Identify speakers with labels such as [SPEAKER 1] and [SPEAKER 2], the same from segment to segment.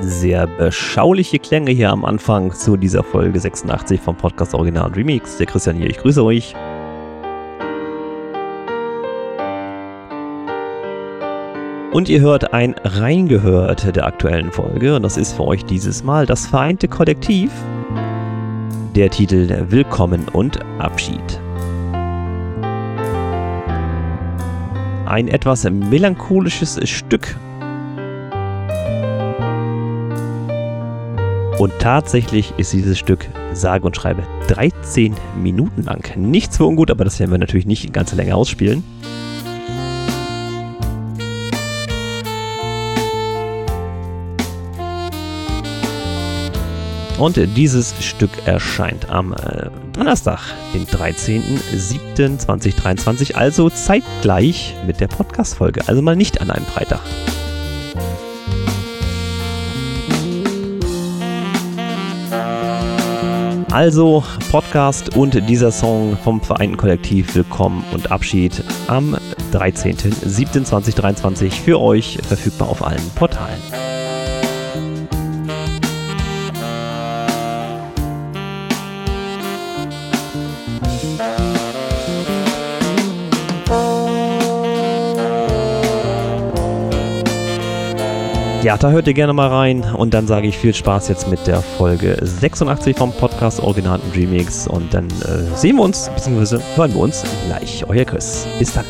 [SPEAKER 1] sehr beschauliche Klänge hier am Anfang zu dieser Folge 86 vom Podcast Original Remix. Der Christian hier, ich grüße euch. Und ihr hört ein Reingehört der aktuellen Folge und das ist für euch dieses Mal das Vereinte Kollektiv. Der Titel Willkommen und Abschied. Ein etwas melancholisches Stück Und tatsächlich ist dieses Stück sage und schreibe 13 Minuten lang. Nichts für ungut, aber das werden wir natürlich nicht in ganzer Länge ausspielen. Und dieses Stück erscheint am äh, Donnerstag, den 13.07.2023, also zeitgleich mit der Podcast-Folge, also mal nicht an einem Freitag. Also Podcast und dieser Song vom Vereinten Kollektiv Willkommen und Abschied am 13.07.2023 für euch verfügbar auf allen Portalen. Ja, da hört ihr gerne mal rein und dann sage ich viel Spaß jetzt mit der Folge 86 vom Podcast Original und Remix und dann äh, sehen wir uns, bzw. hören wir uns gleich. Euer Chris. Bis dann.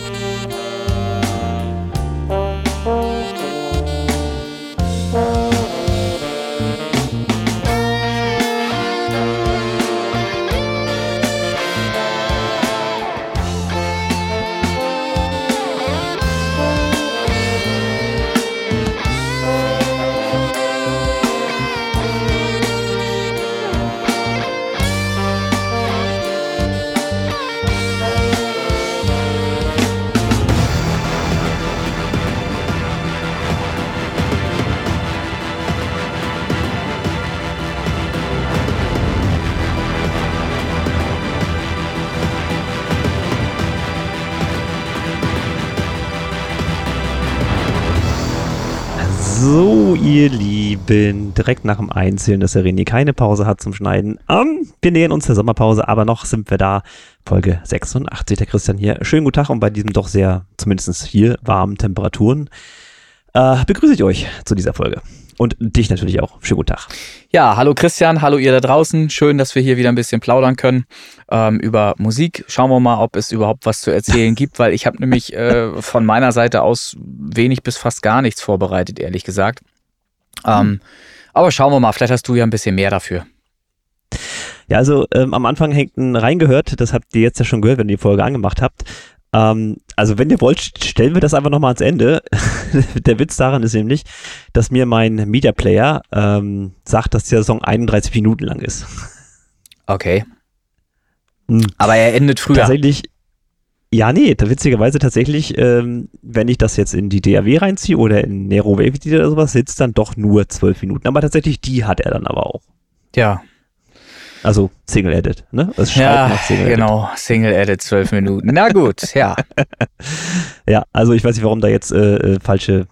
[SPEAKER 1] Lieben, direkt nach dem Einzelnen, dass der René keine Pause hat zum Schneiden. Um, wir nähern uns der Sommerpause, aber noch sind wir da. Folge 86, der Christian hier. Schönen guten Tag und bei diesem doch sehr, zumindest hier, warmen Temperaturen, äh, begrüße ich euch zu dieser Folge. Und dich natürlich auch. Schönen guten Tag.
[SPEAKER 2] Ja, hallo Christian, hallo ihr da draußen. Schön, dass wir hier wieder ein bisschen plaudern können ähm, über Musik. Schauen wir mal, ob es überhaupt was zu erzählen gibt, weil ich habe nämlich äh, von meiner Seite aus wenig bis fast gar nichts vorbereitet, ehrlich gesagt. Ähm, aber schauen wir mal, vielleicht hast du ja ein bisschen mehr dafür.
[SPEAKER 1] Ja, also ähm, am Anfang hängt ein reingehört, das habt ihr jetzt ja schon gehört, wenn ihr die Folge angemacht habt. Ähm, also wenn ihr wollt, stellen wir das einfach nochmal ans Ende. der Witz daran ist nämlich, dass mir mein Media Player ähm, sagt, dass der Song 31 Minuten lang ist.
[SPEAKER 2] Okay. Hm. Aber er endet früher.
[SPEAKER 1] Tatsächlich, ja, nee, witzigerweise tatsächlich, ähm, wenn ich das jetzt in die DAW reinziehe oder in Nero Wave oder sowas, sitzt dann doch nur 12 Minuten. Aber tatsächlich, die hat er dann aber auch.
[SPEAKER 2] Ja.
[SPEAKER 1] Also Single Edit, ne?
[SPEAKER 2] Es ja, Single genau, Single Edit 12 Minuten. Na gut, ja.
[SPEAKER 1] ja, also ich weiß nicht, warum da jetzt äh, äh, falsche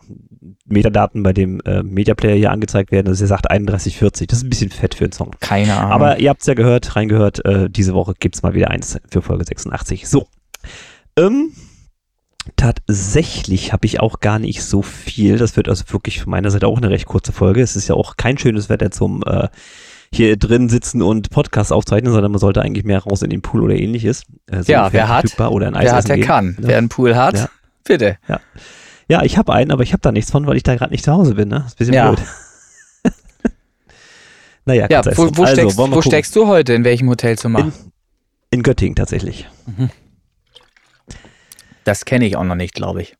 [SPEAKER 1] Metadaten bei dem äh, Media Player hier angezeigt werden. Also er sagt 31,40. Das ist ein bisschen fett für einen Song.
[SPEAKER 2] Keine Ahnung.
[SPEAKER 1] Aber ihr habt es ja gehört, reingehört. Äh, diese Woche gibt es mal wieder eins für Folge 86. So. Ähm, tatsächlich habe ich auch gar nicht so viel. Das wird also wirklich von meiner Seite auch eine recht kurze Folge. Es ist ja auch kein schönes Wetter zum äh, hier drin sitzen und Podcast aufzeichnen, sondern man sollte eigentlich mehr raus in den Pool oder ähnliches.
[SPEAKER 2] Äh, so ja, wer hat,
[SPEAKER 1] oder ein
[SPEAKER 2] wer hat, der gehen. kann. Ja. Wer einen Pool hat, ja. bitte.
[SPEAKER 1] Ja, ja ich habe einen, aber ich habe da nichts von, weil ich da gerade nicht zu Hause bin. Ne? Das ist ein bisschen ja. blöd.
[SPEAKER 2] naja, ja, wo, wo, also, steckst, wo steckst, du heute? In welchem Hotelzimmer?
[SPEAKER 1] In, in Göttingen tatsächlich. Mhm.
[SPEAKER 2] Das kenne ich auch noch nicht, glaube ich.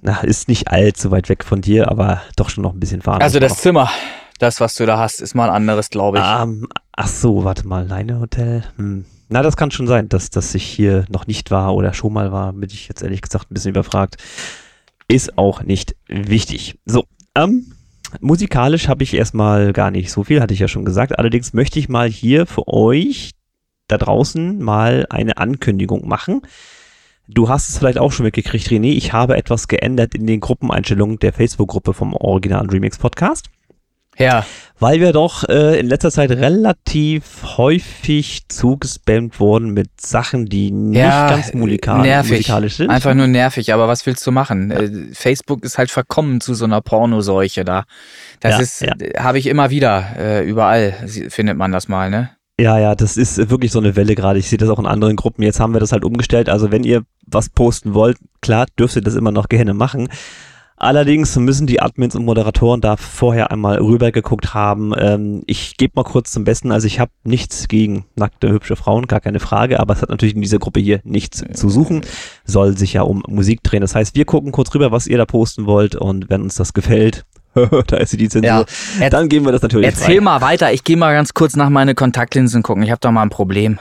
[SPEAKER 1] Na, ist nicht allzu weit weg von dir, aber doch schon noch ein bisschen fahren.
[SPEAKER 2] Also das Zimmer. Das, was du da hast, ist mal ein anderes, glaube ich.
[SPEAKER 1] Um, ähm, ach so, warte mal, Leine Hotel. Hm. Na, das kann schon sein, dass, dass ich hier noch nicht war oder schon mal war. Bin ich jetzt ehrlich gesagt ein bisschen überfragt. Ist auch nicht wichtig. So, ähm, musikalisch habe ich erstmal gar nicht so viel, hatte ich ja schon gesagt. Allerdings möchte ich mal hier für euch da draußen mal eine Ankündigung machen. Du hast es vielleicht auch schon mitgekriegt, René. Ich habe etwas geändert in den Gruppeneinstellungen der Facebook-Gruppe vom Original Remix Podcast.
[SPEAKER 2] Ja.
[SPEAKER 1] Weil wir doch äh, in letzter Zeit relativ häufig zugespammt wurden mit Sachen, die nicht
[SPEAKER 2] Ja,
[SPEAKER 1] ganz musikal
[SPEAKER 2] nervig.
[SPEAKER 1] musikalisch sind.
[SPEAKER 2] Einfach nur nervig, aber was willst du machen? Äh, Facebook ist halt verkommen zu so einer Pornoseuche da. Das
[SPEAKER 1] Ja,
[SPEAKER 2] ist,
[SPEAKER 1] ja.
[SPEAKER 2] äh, habe ich immer wieder, äh, überall findet man das mal, ne?
[SPEAKER 1] Ja, ja, das ist wirklich so eine Welle gerade. Ich sehe das auch in anderen Gruppen. Jetzt haben wir das halt umgestellt. Also wenn ihr was posten wollt, klar, dürft ihr das immer noch gerne machen. Allerdings müssen die Admins und Moderatoren da vorher einmal rübergeguckt haben. Ähm, ich gebe mal kurz zum Besten. Also ich habe nichts gegen nackte, hübsche Frauen, gar keine Frage. Aber es hat natürlich in dieser Gruppe hier nichts zu suchen. Soll sich ja um Musik drehen. Das heißt, wir gucken kurz rüber, was ihr da posten wollt. Und wenn uns das gefällt, da ist die Zensur,
[SPEAKER 2] Ja.
[SPEAKER 1] Dann geben wir das natürlich
[SPEAKER 2] Erzähl
[SPEAKER 1] frei.
[SPEAKER 2] mal weiter, ich gehe mal ganz kurz nach meine Kontaktlinsen gucken. Ich habe da mal ein Problem.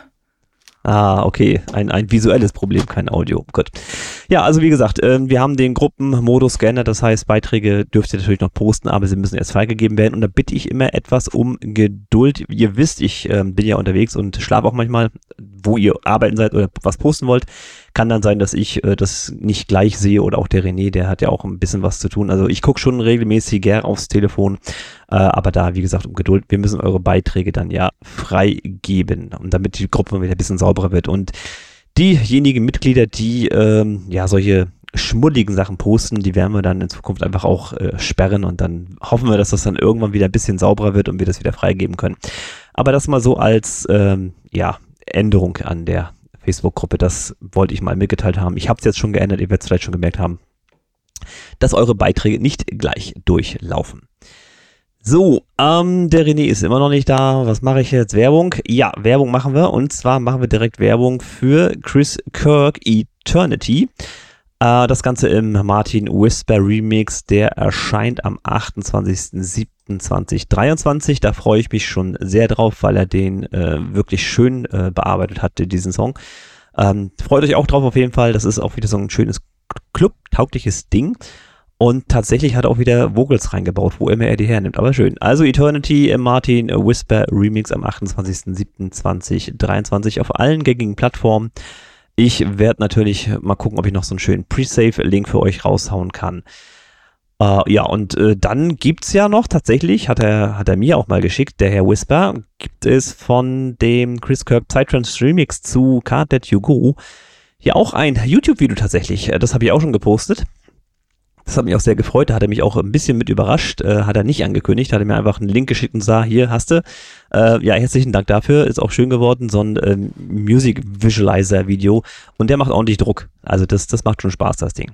[SPEAKER 1] Ah, okay. Ein, ein visuelles Problem, kein Audio. Gut. Ja, also wie gesagt, ähm, wir haben den Gruppenmodus geändert. Das heißt, Beiträge dürft ihr natürlich noch posten, aber sie müssen erst freigegeben werden. Und da bitte ich immer etwas um Geduld. Ihr wisst, ich ähm, bin ja unterwegs und schlafe auch manchmal, wo ihr arbeiten seid oder was posten wollt. Kann dann sein, dass ich äh, das nicht gleich sehe oder auch der René, der hat ja auch ein bisschen was zu tun. Also ich gucke schon regelmäßig gern aufs Telefon, äh, aber da, wie gesagt, um Geduld. Wir müssen eure Beiträge dann ja freigeben, und damit die Gruppe wieder ein bisschen sauberer wird. Und diejenigen Mitglieder, die ähm, ja solche schmuddigen Sachen posten, die werden wir dann in Zukunft einfach auch äh, sperren und dann hoffen wir, dass das dann irgendwann wieder ein bisschen sauberer wird und wir das wieder freigeben können. Aber das mal so als ähm, ja, Änderung an der Facebook-Gruppe, das wollte ich mal mitgeteilt haben. Ich habe es jetzt schon geändert, ihr werdet es vielleicht schon gemerkt haben, dass eure Beiträge nicht gleich durchlaufen. So, ähm, der René ist immer noch nicht da. Was mache ich jetzt? Werbung? Ja, Werbung machen wir. Und zwar machen wir direkt Werbung für Chris Kirk Eternity. Äh, das Ganze im Martin Whisper Remix. Der erscheint am 28.07.2023. Da freue ich mich schon sehr drauf, weil er den äh, wirklich schön äh, bearbeitet hatte, diesen Song. Ähm, freut euch auch drauf auf jeden Fall. Das ist auch wieder so ein schönes clubtaugliches Ding. Und tatsächlich hat er auch wieder Vocals reingebaut, wo immer er die hernimmt. Aber schön. Also Eternity im Martin Whisper Remix am 28.07.2023 auf allen gängigen Plattformen. Ich werde natürlich mal gucken, ob ich noch so einen schönen Pre-Save-Link für euch raushauen kann. Äh, ja, und äh, dann gibt's ja noch tatsächlich, hat er, hat er mir auch mal geschickt, der Herr Whisper, gibt es von dem Chris Kirk Psytrance Remix zu Can't Let You Go ja auch ein YouTube-Video tatsächlich. Äh, Das habe ich auch schon gepostet. Das hat mich auch sehr gefreut. Da hat er mich auch ein bisschen mit überrascht. Äh, hat er nicht angekündigt. Hat er mir einfach einen Link geschickt und sah, hier hast du. Äh, ja, herzlichen Dank dafür. Ist auch schön geworden. So ein ähm, Music Visualizer Video. Und der macht ordentlich Druck. Also das, das macht schon Spaß, das Ding.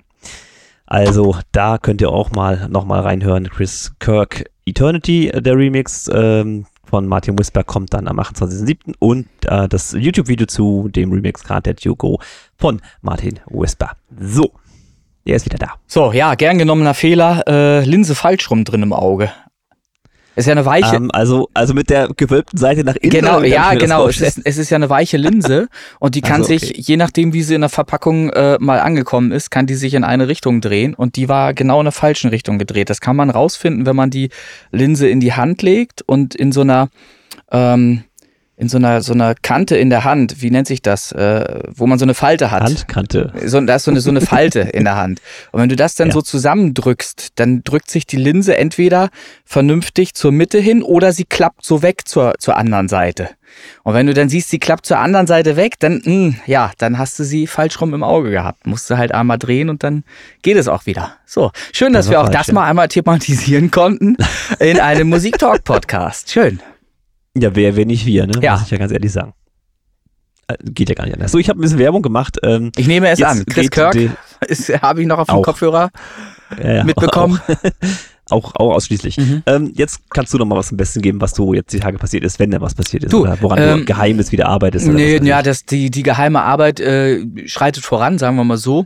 [SPEAKER 1] Also da könnt ihr auch mal nochmal reinhören. Chris Kirk Eternity, äh, der Remix ähm, von Martin Whisper kommt dann am 28.07. Und äh, das YouTube-Video zu dem Remix Can't Let You Go von Martin Whisper. So, der ist wieder da.
[SPEAKER 2] So, ja, gern genommener Fehler. Äh, Linse falsch rum drin im Auge. Ist ja eine weiche.
[SPEAKER 1] Ähm, also, also mit der gewölbten Seite nach innen.
[SPEAKER 2] Genau, ja, genau. Es ist, es ist ja eine weiche Linse und die kann
[SPEAKER 1] Also,
[SPEAKER 2] sich,
[SPEAKER 1] okay.
[SPEAKER 2] je nachdem, wie sie in der Verpackung äh, mal angekommen ist, kann die sich in eine Richtung drehen und die war genau in der falschen Richtung gedreht. Das kann man rausfinden, wenn man die Linse in die Hand legt und in so einer ähm, in so einer so einer Kante in der Hand, wie nennt sich das, äh, wo man so eine Falte hat.
[SPEAKER 1] Handkante.
[SPEAKER 2] So, da ist so eine, so eine Falte in der Hand. Und wenn du das dann
[SPEAKER 1] Ja.
[SPEAKER 2] so zusammendrückst, dann drückt sich die Linse entweder vernünftig zur Mitte hin oder sie klappt so weg zur, zur anderen Seite. Und wenn du dann siehst, sie klappt zur anderen Seite weg, dann, mh, ja, dann hast du sie falsch rum im Auge gehabt. Musst du halt einmal drehen und dann geht es auch wieder. So, schön, dass
[SPEAKER 1] Das
[SPEAKER 2] wir auch
[SPEAKER 1] falsch,
[SPEAKER 2] das mal einmal thematisieren konnten in einem Musiktalk-Podcast. Schön.
[SPEAKER 1] Ja, wer, wer nicht wir, ne?
[SPEAKER 2] Ja.
[SPEAKER 1] Muss ich ja ganz ehrlich sagen. Äh, Geht ja gar nicht anders. So, ich habe ein bisschen Werbung gemacht. Ähm,
[SPEAKER 2] Ich nehme es an. Chris Kirk habe ich noch auf dem
[SPEAKER 1] Auch.
[SPEAKER 2] Kopfhörer
[SPEAKER 1] ja, ja,
[SPEAKER 2] mitbekommen.
[SPEAKER 1] Auch, auch ausschließlich.
[SPEAKER 2] Mhm.
[SPEAKER 1] Ähm, jetzt kannst du noch mal was zum Besten geben, was du jetzt die Tage passiert ist, wenn da was passiert ist.
[SPEAKER 2] Du,
[SPEAKER 1] oder woran
[SPEAKER 2] ähm,
[SPEAKER 1] du Geheimes wieder arbeitest. Oder
[SPEAKER 2] Nee, ja, das, die, die geheime Arbeit äh, schreitet voran, sagen wir mal so.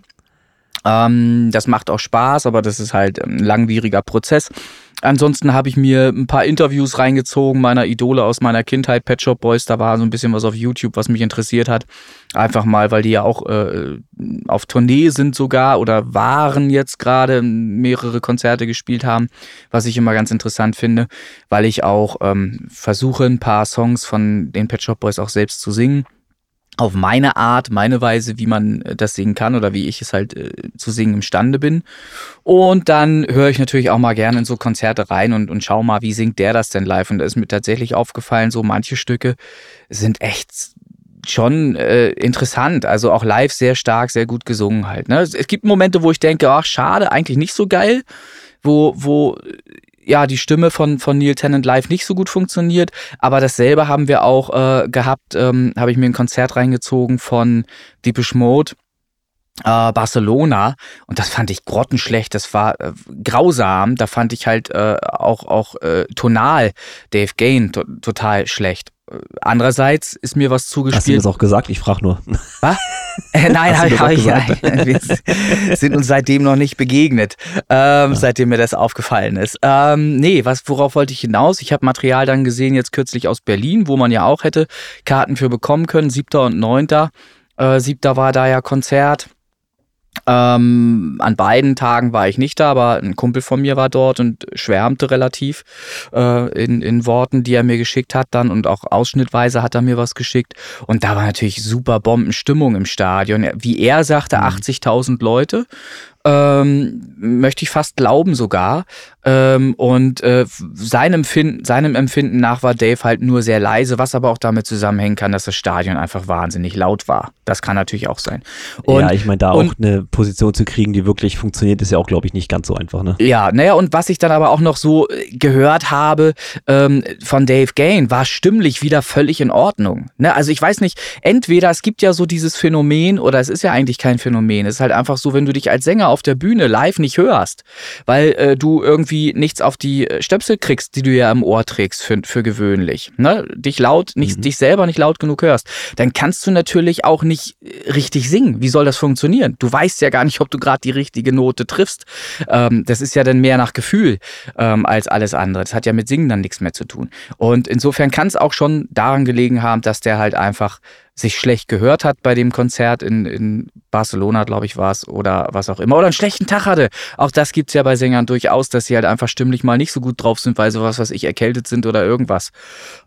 [SPEAKER 2] Ähm, das macht auch Spaß, aber das ist halt ein langwieriger Prozess. Ansonsten habe ich mir ein paar Interviews reingezogen, meiner Idole aus meiner Kindheit, Pet Shop Boys. Da war so ein bisschen was auf YouTube, was mich interessiert hat. Einfach mal, weil die ja auch äh, auf Tournee sind sogar oder waren jetzt gerade, mehrere Konzerte gespielt haben, was ich immer ganz interessant finde, weil ich auch ähm, versuche, ein paar Songs von den Pet Shop Boys auch selbst zu singen. Auf meine Art, meine Weise, wie man äh, das singen kann oder wie ich es halt äh, zu singen imstande bin. Und dann höre ich natürlich auch mal gerne in so Konzerte rein und, und schau mal, wie singt der das denn live. Und da ist mir tatsächlich aufgefallen, so manche Stücke sind echt schon äh, interessant. Also auch live sehr stark, sehr gut gesungen halt. Ne? Es gibt Momente, wo ich denke, ach schade, eigentlich nicht so geil. Wo, wo ja, die Stimme von, von Neil Tennant live nicht so gut funktioniert. Aber dasselbe haben wir auch äh, gehabt, ähm, habe ich mir ein Konzert reingezogen von Deepish Mode. Äh, Barcelona und das fand ich grottenschlecht, das war äh, grausam, da fand ich halt äh, auch, auch äh, tonal Dave Gain to total schlecht. Andererseits ist mir was zugespielt. Hast du
[SPEAKER 1] das auch gesagt? Ich frage nur.
[SPEAKER 2] Was? Äh, nein, habe hab ich nein. Wir sind uns seitdem noch nicht begegnet, ähm, ja. seitdem mir das aufgefallen ist. Ähm, nee, was, worauf wollte ich hinaus? Ich habe Material dann gesehen, jetzt kürzlich aus Berlin, wo man ja auch hätte Karten für bekommen können, siebter und neunter. Äh, siebter war da ja Konzert. Ähm, an beiden Tagen war ich nicht da, aber ein Kumpel von mir war dort und schwärmte relativ äh, in, in Worten, die er mir geschickt hat dann und auch ausschnittweise hat er mir was geschickt. Und da war natürlich super Bombenstimmung im Stadion. Wie er sagte, 80.000 mhm. Leute ähm, möchte ich fast glauben sogar. Ähm, und äh, seinem, Empfinden, seinem Empfinden nach war Dave halt nur sehr leise, was aber auch damit zusammenhängen kann, dass das Stadion einfach wahnsinnig laut war. Das kann natürlich auch sein.
[SPEAKER 1] Und, ja, ich meine, da und, auch eine Position zu kriegen, die wirklich funktioniert, ist ja auch, glaube ich, nicht ganz so einfach. Ne?
[SPEAKER 2] Ja, naja, und was ich dann aber auch noch so äh, gehört habe ähm, von Dave Gain, war stimmlich wieder völlig in Ordnung. Ne? Also ich weiß nicht, entweder es gibt ja so dieses Phänomen, oder es ist ja eigentlich kein Phänomen, es ist halt einfach so, wenn du dich als Sänger auf der Bühne live nicht hörst, weil äh, du irgendwie nichts auf die äh, Stöpsel kriegst, die du ja im Ohr trägst für, für gewöhnlich, ne? dich laut, nicht, mhm. dich selber nicht laut genug hörst, dann kannst du natürlich auch nicht äh, richtig singen. Wie soll das funktionieren? Du weißt ja gar nicht, ob du gerade die richtige Note triffst. Ähm, das ist ja dann mehr nach Gefühl ähm, als alles andere. Das hat ja mit Singen dann nichts mehr zu tun. Und insofern kann es auch schon daran gelegen haben, dass der halt einfach sich schlecht gehört hat bei dem Konzert in, in Barcelona, glaube ich, war es, oder was auch immer, oder einen schlechten Tag hatte. Auch das gibt es ja bei Sängern durchaus, dass sie halt einfach stimmlich mal nicht so gut drauf sind, weil sie was, was ich erkältet sind oder irgendwas.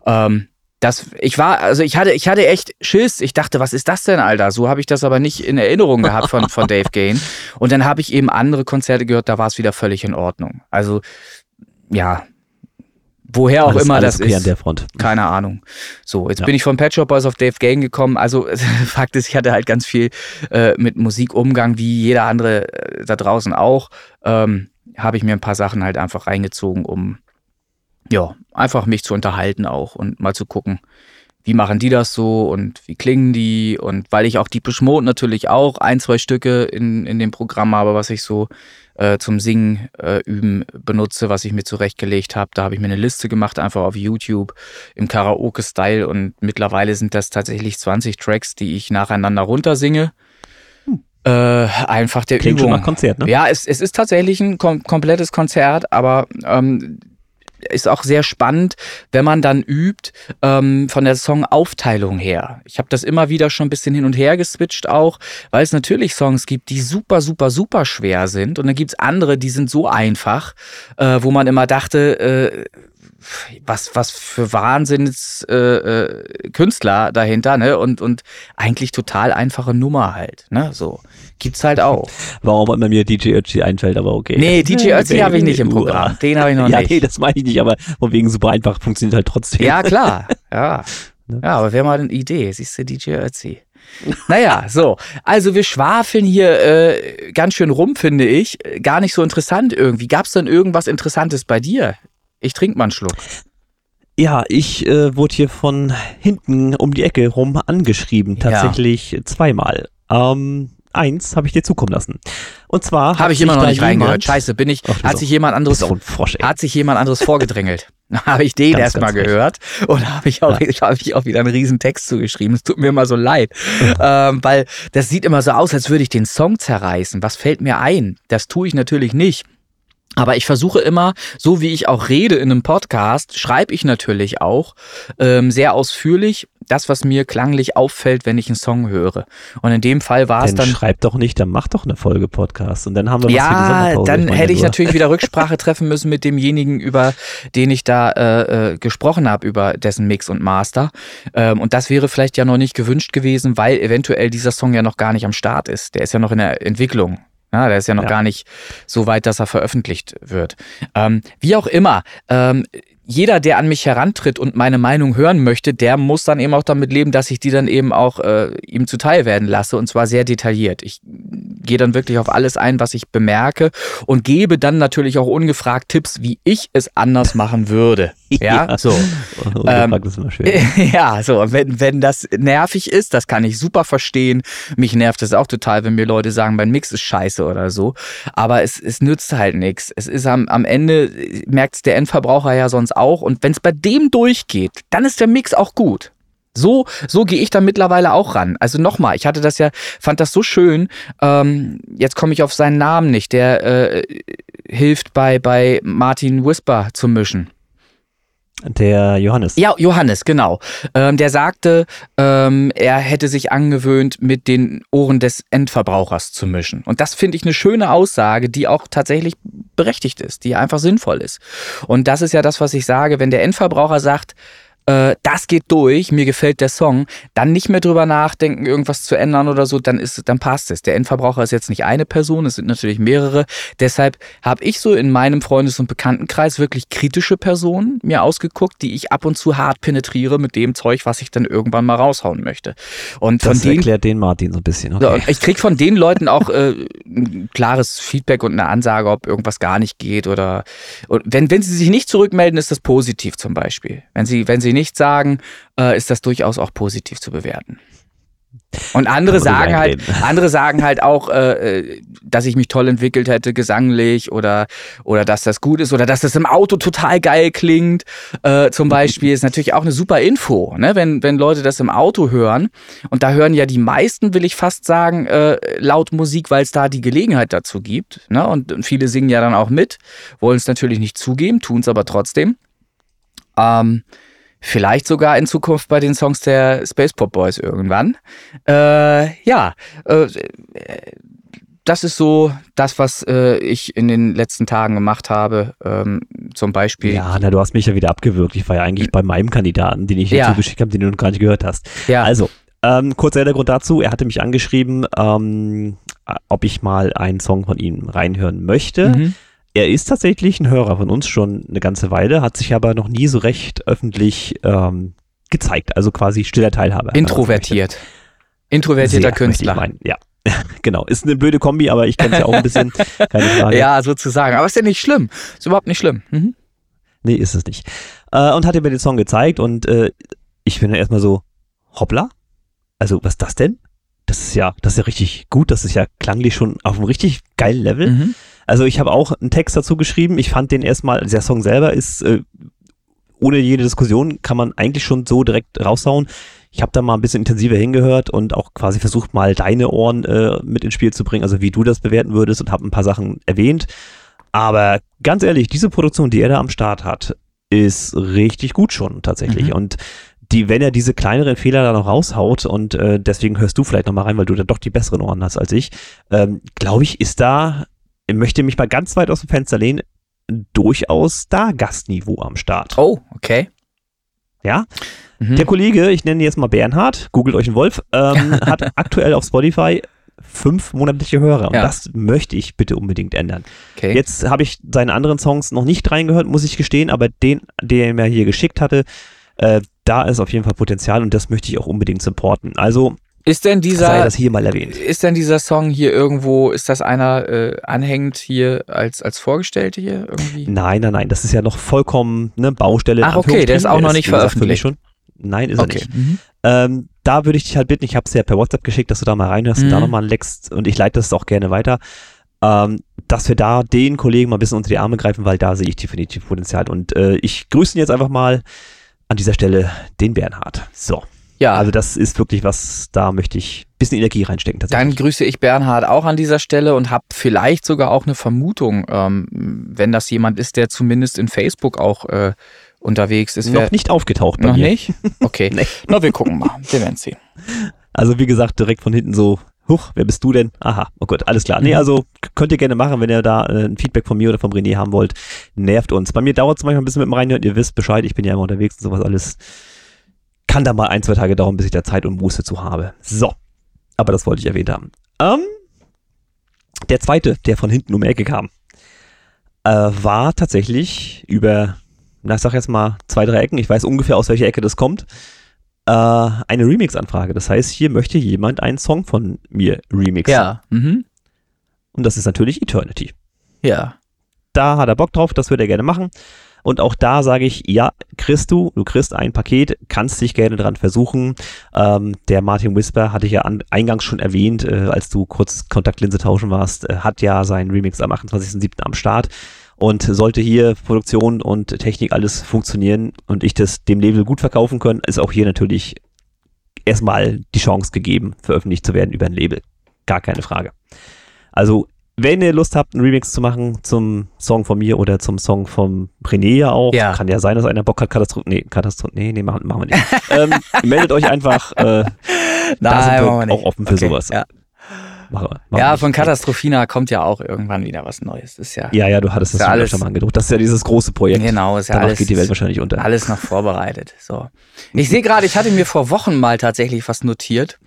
[SPEAKER 2] Ähm, das, ich war, also ich hatte, ich hatte echt Schiss. Ich dachte, was ist das denn, Alter? So habe ich das aber nicht in Erinnerung gehabt von, von Dave Gain. Und dann habe ich eben andere Konzerte gehört, da war es wieder völlig in Ordnung. Also, ja, Woher auch alles, immer alles das okay ist. Keine Ahnung. So, jetzt ja. bin ich von Pet Shop Boys auf Dave Gang gekommen. Also Fakt ist, ich hatte halt ganz viel äh, mit Musikumgang, wie jeder andere äh, da draußen auch. Ähm, Habe ich mir ein paar Sachen halt einfach reingezogen, um ja, einfach mich zu unterhalten auch und mal zu gucken, wie machen die das so und wie klingen die und weil ich auch die Mode natürlich auch ein, zwei Stücke in, in dem Programm habe, was ich so äh, zum Singen äh, üben benutze, was ich mir zurechtgelegt habe. Da habe ich mir eine Liste gemacht, einfach auf YouTube im Karaoke-Style und mittlerweile sind das tatsächlich 20 Tracks, die ich nacheinander runtersinge. Hm. Äh, einfach der
[SPEAKER 1] Klingt
[SPEAKER 2] Übung.
[SPEAKER 1] Schon nach Konzert, ne?
[SPEAKER 2] Ja, es, es ist tatsächlich ein kom komplettes Konzert, aber ähm, ist auch sehr spannend, wenn man dann übt, ähm, von der Songaufteilung her. Ich habe das immer wieder schon ein bisschen hin und her geswitcht auch, weil es natürlich Songs gibt, die super, super, super schwer sind. Und dann gibt es andere, die sind so einfach, äh, wo man immer dachte, äh, was, was für Wahnsinns äh, äh, Künstler dahinter, ne? Und, und eigentlich total einfache Nummer halt, ne? So. Gibt's halt auch.
[SPEAKER 1] Warum immer mir DJ Ötzi einfällt, aber okay.
[SPEAKER 2] Nee, DJ Ötzi habe ich nicht im Programm. Den habe ich noch
[SPEAKER 1] ja,
[SPEAKER 2] nicht.
[SPEAKER 1] Ja, nee, das meine ich nicht, aber von wegen super einfach funktioniert halt trotzdem.
[SPEAKER 2] Ja, klar. Ja. Ne? Ja, aber wäre mal eine Idee. Siehst du, DJ Ötzi. Naja, so. Also wir schwafeln hier äh, ganz schön rum, finde ich. Gar nicht so interessant irgendwie. Gab es denn irgendwas Interessantes bei dir? Ich trinke mal einen Schluck.
[SPEAKER 1] Ja, ich äh, wurde hier von hinten um die Ecke rum angeschrieben. Tatsächlich ja. zweimal. Ähm, eins habe ich dir zukommen lassen. Und zwar
[SPEAKER 2] habe ich immer noch nicht reingehört. Scheiße, bin ich. Ach, hat sich jemand anderes
[SPEAKER 1] Frosch,
[SPEAKER 2] hat sich jemand anderes vorgedrängelt. habe ich den erstmal gehört und habe ich auch ja. habe ich auch wieder einen riesen Text zugeschrieben. Es tut mir immer so leid, ähm, weil das sieht immer so aus, als würde ich den Song zerreißen. Was fällt mir ein? Das tue ich natürlich nicht. Aber ich versuche immer, so wie ich auch rede in einem Podcast, schreibe ich natürlich auch ähm, sehr ausführlich das, was mir klanglich auffällt, wenn ich einen Song höre. Und in dem Fall war es dann.
[SPEAKER 1] Schreib doch nicht, dann mach doch eine Folge Podcast und dann haben wir
[SPEAKER 2] ja, was für die Sommerpause. Dann ich hätte ich natürlich wieder Rücksprache treffen müssen mit demjenigen, über den ich da äh, äh, gesprochen habe, über dessen Mix und Master. Ähm, und das wäre vielleicht ja noch nicht gewünscht gewesen, weil eventuell dieser Song ja noch gar nicht am Start ist. Der ist ja noch in der Entwicklung. Ja, der ist ja noch ja. gar nicht so weit, dass er veröffentlicht wird. Ähm, wie auch immer, ähm, jeder, der an mich herantritt und meine Meinung hören möchte, der muss dann eben auch damit leben, dass ich die dann eben auch äh, ihm zuteil werden lasse und zwar sehr detailliert. Ich gehe dann wirklich auf alles ein, was ich bemerke und gebe dann natürlich auch ungefragt Tipps, wie ich es anders machen würde. Ja, so. Ähm, immer schön. ja, so. Wenn, wenn das nervig ist, das kann ich super verstehen. Mich nervt es auch total, wenn mir Leute sagen, mein Mix ist scheiße oder so. Aber es, es nützt halt nichts. Es ist am, am Ende, merkt es der Endverbraucher ja sonst auch. Und wenn es bei dem durchgeht, dann ist der Mix auch gut. So, so gehe ich da mittlerweile auch ran. Also nochmal, ich hatte das ja, fand das so schön. Ähm, jetzt komme ich auf seinen Namen nicht. Der äh, hilft bei, bei Martin Whisper zu mischen.
[SPEAKER 1] Der Johannes.
[SPEAKER 2] Ja, Johannes, genau. Ähm, der sagte, ähm, er hätte sich angewöhnt, mit den Ohren des Endverbrauchers zu mischen. Und das finde ich eine schöne Aussage, die auch tatsächlich berechtigt ist, die einfach sinnvoll ist. Und das ist ja das, was ich sage, wenn der Endverbraucher sagt, äh, das geht durch, mir gefällt der Song, dann nicht mehr drüber nachdenken, irgendwas zu ändern oder so, dann ist, dann passt es. Der Endverbraucher ist jetzt nicht eine Person, es sind natürlich mehrere. Deshalb habe ich so in meinem Freundes- und Bekanntenkreis wirklich kritische Personen mir ausgeguckt, die ich ab und zu hart penetriere mit dem Zeug, was ich dann irgendwann mal raushauen möchte. Und
[SPEAKER 1] das
[SPEAKER 2] von denen,
[SPEAKER 1] erklärt den Martin so ein bisschen. Okay.
[SPEAKER 2] Ich kriege von den Leuten auch äh, ein klares Feedback und eine Ansage, ob irgendwas gar nicht geht oder wenn, wenn sie sich nicht zurückmelden, ist das positiv zum Beispiel. Wenn sie, wenn sie nicht nicht sagen, äh, ist das durchaus auch positiv zu bewerten. Und andere sagen halt, andere sagen halt auch, äh, äh, dass ich mich toll entwickelt hätte, gesanglich oder, oder dass das gut ist oder dass das im Auto total geil klingt. Äh, zum Beispiel ist natürlich auch eine super Info, ne? wenn, wenn Leute das im Auto hören. Und da hören ja die meisten, will ich fast sagen, äh, laut Musik, weil es da die Gelegenheit dazu gibt. Ne? Und, und viele singen ja dann auch mit, wollen es natürlich nicht zugeben, tun es aber trotzdem. Ähm, Vielleicht sogar in Zukunft bei den Songs der Space Pop Boys irgendwann. Äh, ja, äh, das ist so das, was äh, ich in den letzten Tagen gemacht habe. Ähm, zum Beispiel.
[SPEAKER 1] Ja, na, du hast mich ja wieder abgewürgt. Ich war ja eigentlich bei meinem Kandidaten, den ich dir ja. zugeschickt habe, den du noch gar nicht gehört hast. Ja. Also, ähm, kurzer Hintergrund dazu. Er hatte mich angeschrieben, ähm, ob ich mal einen Song von ihm reinhören möchte. Mhm. Er ist tatsächlich ein Hörer von uns schon eine ganze Weile, hat sich aber noch nie so recht öffentlich ähm, gezeigt, also quasi stiller Teilhaber.
[SPEAKER 2] Introvertiert. Introvertierter Sehr, Künstler.
[SPEAKER 1] Meinen, ja. genau, ist eine blöde Kombi, aber ich kenne es ja auch ein bisschen.
[SPEAKER 2] Keine Frage. Ja, sozusagen. Aber ist ja nicht schlimm. Ist überhaupt nicht schlimm. Mhm.
[SPEAKER 1] Nee, ist es nicht. Äh, und hat mir den Song gezeigt und äh, ich bin dann erstmal so, hoppla? Also, was ist das denn? Das ist ja, das ist ja richtig gut, das ist ja klanglich schon auf einem richtig geilen Level. Mhm. Also ich habe auch einen Text dazu geschrieben. Ich fand den erstmal, der Song selber ist äh, ohne jede Diskussion, kann man eigentlich schon so direkt raushauen. Ich habe da mal ein bisschen intensiver hingehört und auch quasi versucht, mal deine Ohren äh, mit ins Spiel zu bringen, also wie du das bewerten würdest und habe ein paar Sachen erwähnt. Aber ganz ehrlich, diese Produktion, die er da am Start hat, ist richtig gut schon tatsächlich. Mhm. Und die, wenn er diese kleineren Fehler da noch raushaut und äh, deswegen hörst du vielleicht noch mal rein, weil du da doch die besseren Ohren hast als ich, ähm, glaube ich, ist da möchte mich mal ganz weit aus dem Fenster lehnen, durchaus da Gastniveau am Start.
[SPEAKER 2] Oh, okay.
[SPEAKER 1] Ja. Mhm. Der Kollege, ich nenne ihn jetzt mal Bernhard, googelt euch einen Wolf, ähm, hat aktuell auf Spotify fünf monatliche Hörer. Und ja. das möchte ich bitte unbedingt ändern. Okay. Jetzt habe ich seine anderen Songs noch nicht reingehört, muss ich gestehen, aber den, den er mir hier geschickt hatte, äh, da ist auf jeden Fall Potenzial und das möchte ich auch unbedingt supporten. Also
[SPEAKER 2] ist denn dieser, sei
[SPEAKER 1] das hier mal erwähnt.
[SPEAKER 2] Ist denn dieser Song hier irgendwo, ist das einer äh, anhängend hier als, als Vorgestellte hier irgendwie?
[SPEAKER 1] Nein, nein, nein, das ist ja noch vollkommen eine Baustelle.
[SPEAKER 2] Ach, okay, der ist auch noch nicht veröffentlicht. Schon.
[SPEAKER 1] Nein, ist okay. er nicht. Mhm. Ähm, da würde ich dich halt bitten, ich habe es ja per WhatsApp geschickt, dass du da mal reinhörst mhm. und da nochmal leckst und ich leite das auch gerne weiter, ähm, dass wir da den Kollegen mal ein bisschen unter die Arme greifen, weil da sehe ich definitiv Potenzial. Und äh, ich grüße ihn jetzt einfach mal an dieser Stelle, den Bernhard. So. Ja. Also das ist wirklich was, da möchte ich ein bisschen Energie reinstecken.
[SPEAKER 2] Dann grüße ich Bernhard auch an dieser Stelle und habe vielleicht sogar auch eine Vermutung, ähm, wenn das jemand ist, der zumindest in Facebook auch äh, unterwegs ist.
[SPEAKER 1] Noch nicht aufgetaucht
[SPEAKER 2] bei Noch mir. nicht? Okay. nee. Na, wir gucken mal. Wir werden sehen.
[SPEAKER 1] Also wie gesagt, direkt von hinten so, huch, wer bist du denn? Aha, oh Gott, alles klar. Nee, mhm. also könnt ihr gerne machen, wenn ihr da äh, ein Feedback von mir oder vom René haben wollt. Nervt uns. Bei mir dauert es manchmal ein bisschen mit dem Reinhören. Ihr wisst Bescheid, ich bin ja immer unterwegs und sowas alles. Kann da mal ein, zwei Tage dauern, bis ich da Zeit und Muße zu habe. So. Aber das wollte ich erwähnt haben. Ähm, der zweite, der von hinten um die Ecke kam, äh, war tatsächlich über, na, ich sag jetzt mal zwei, drei Ecken. Ich weiß ungefähr, aus welcher Ecke das kommt äh, eine Remix-Anfrage. Das heißt, hier möchte jemand einen Song von mir remixen.
[SPEAKER 2] Ja. Mhm.
[SPEAKER 1] Und das ist natürlich Eternity.
[SPEAKER 2] Ja.
[SPEAKER 1] Da hat er Bock drauf, das würde er gerne machen. Und auch da sage ich, ja, kriegst du, du kriegst ein Paket, kannst dich gerne dran versuchen. Ähm, der Martin Whisper hatte ich ja an, eingangs schon erwähnt, äh, als du kurz Kontaktlinse tauschen warst, äh, hat ja seinen Remix am 28.07. am Start. Und sollte hier Produktion und Technik alles funktionieren und ich das dem Label gut verkaufen können, ist auch hier natürlich erstmal die Chance gegeben, veröffentlicht zu werden über ein Label. Gar keine Frage. Also, wenn ihr Lust habt, einen Remix zu machen zum Song von mir oder zum Song vom René ja auch, ja. kann ja sein, dass einer Bock hat, Katastrophe, nee, Katastrophe, nee, nee, machen, machen wir nicht. ähm, meldet euch einfach, äh, Nein, da sind wir auch offen für okay, sowas. Ja.
[SPEAKER 2] Mache, mache ja, von Katastrophina kommt ja auch irgendwann wieder was Neues. Ist ja,
[SPEAKER 1] ja, ja, du hattest das ja alles, schon mal angedruckt. Das ist ja dieses große Projekt.
[SPEAKER 2] Genau, ist ja
[SPEAKER 1] Danach
[SPEAKER 2] alles,
[SPEAKER 1] geht die Welt wahrscheinlich unter.
[SPEAKER 2] Alles noch vorbereitet. So. Ich sehe gerade, ich hatte mir vor Wochen mal tatsächlich was notiert,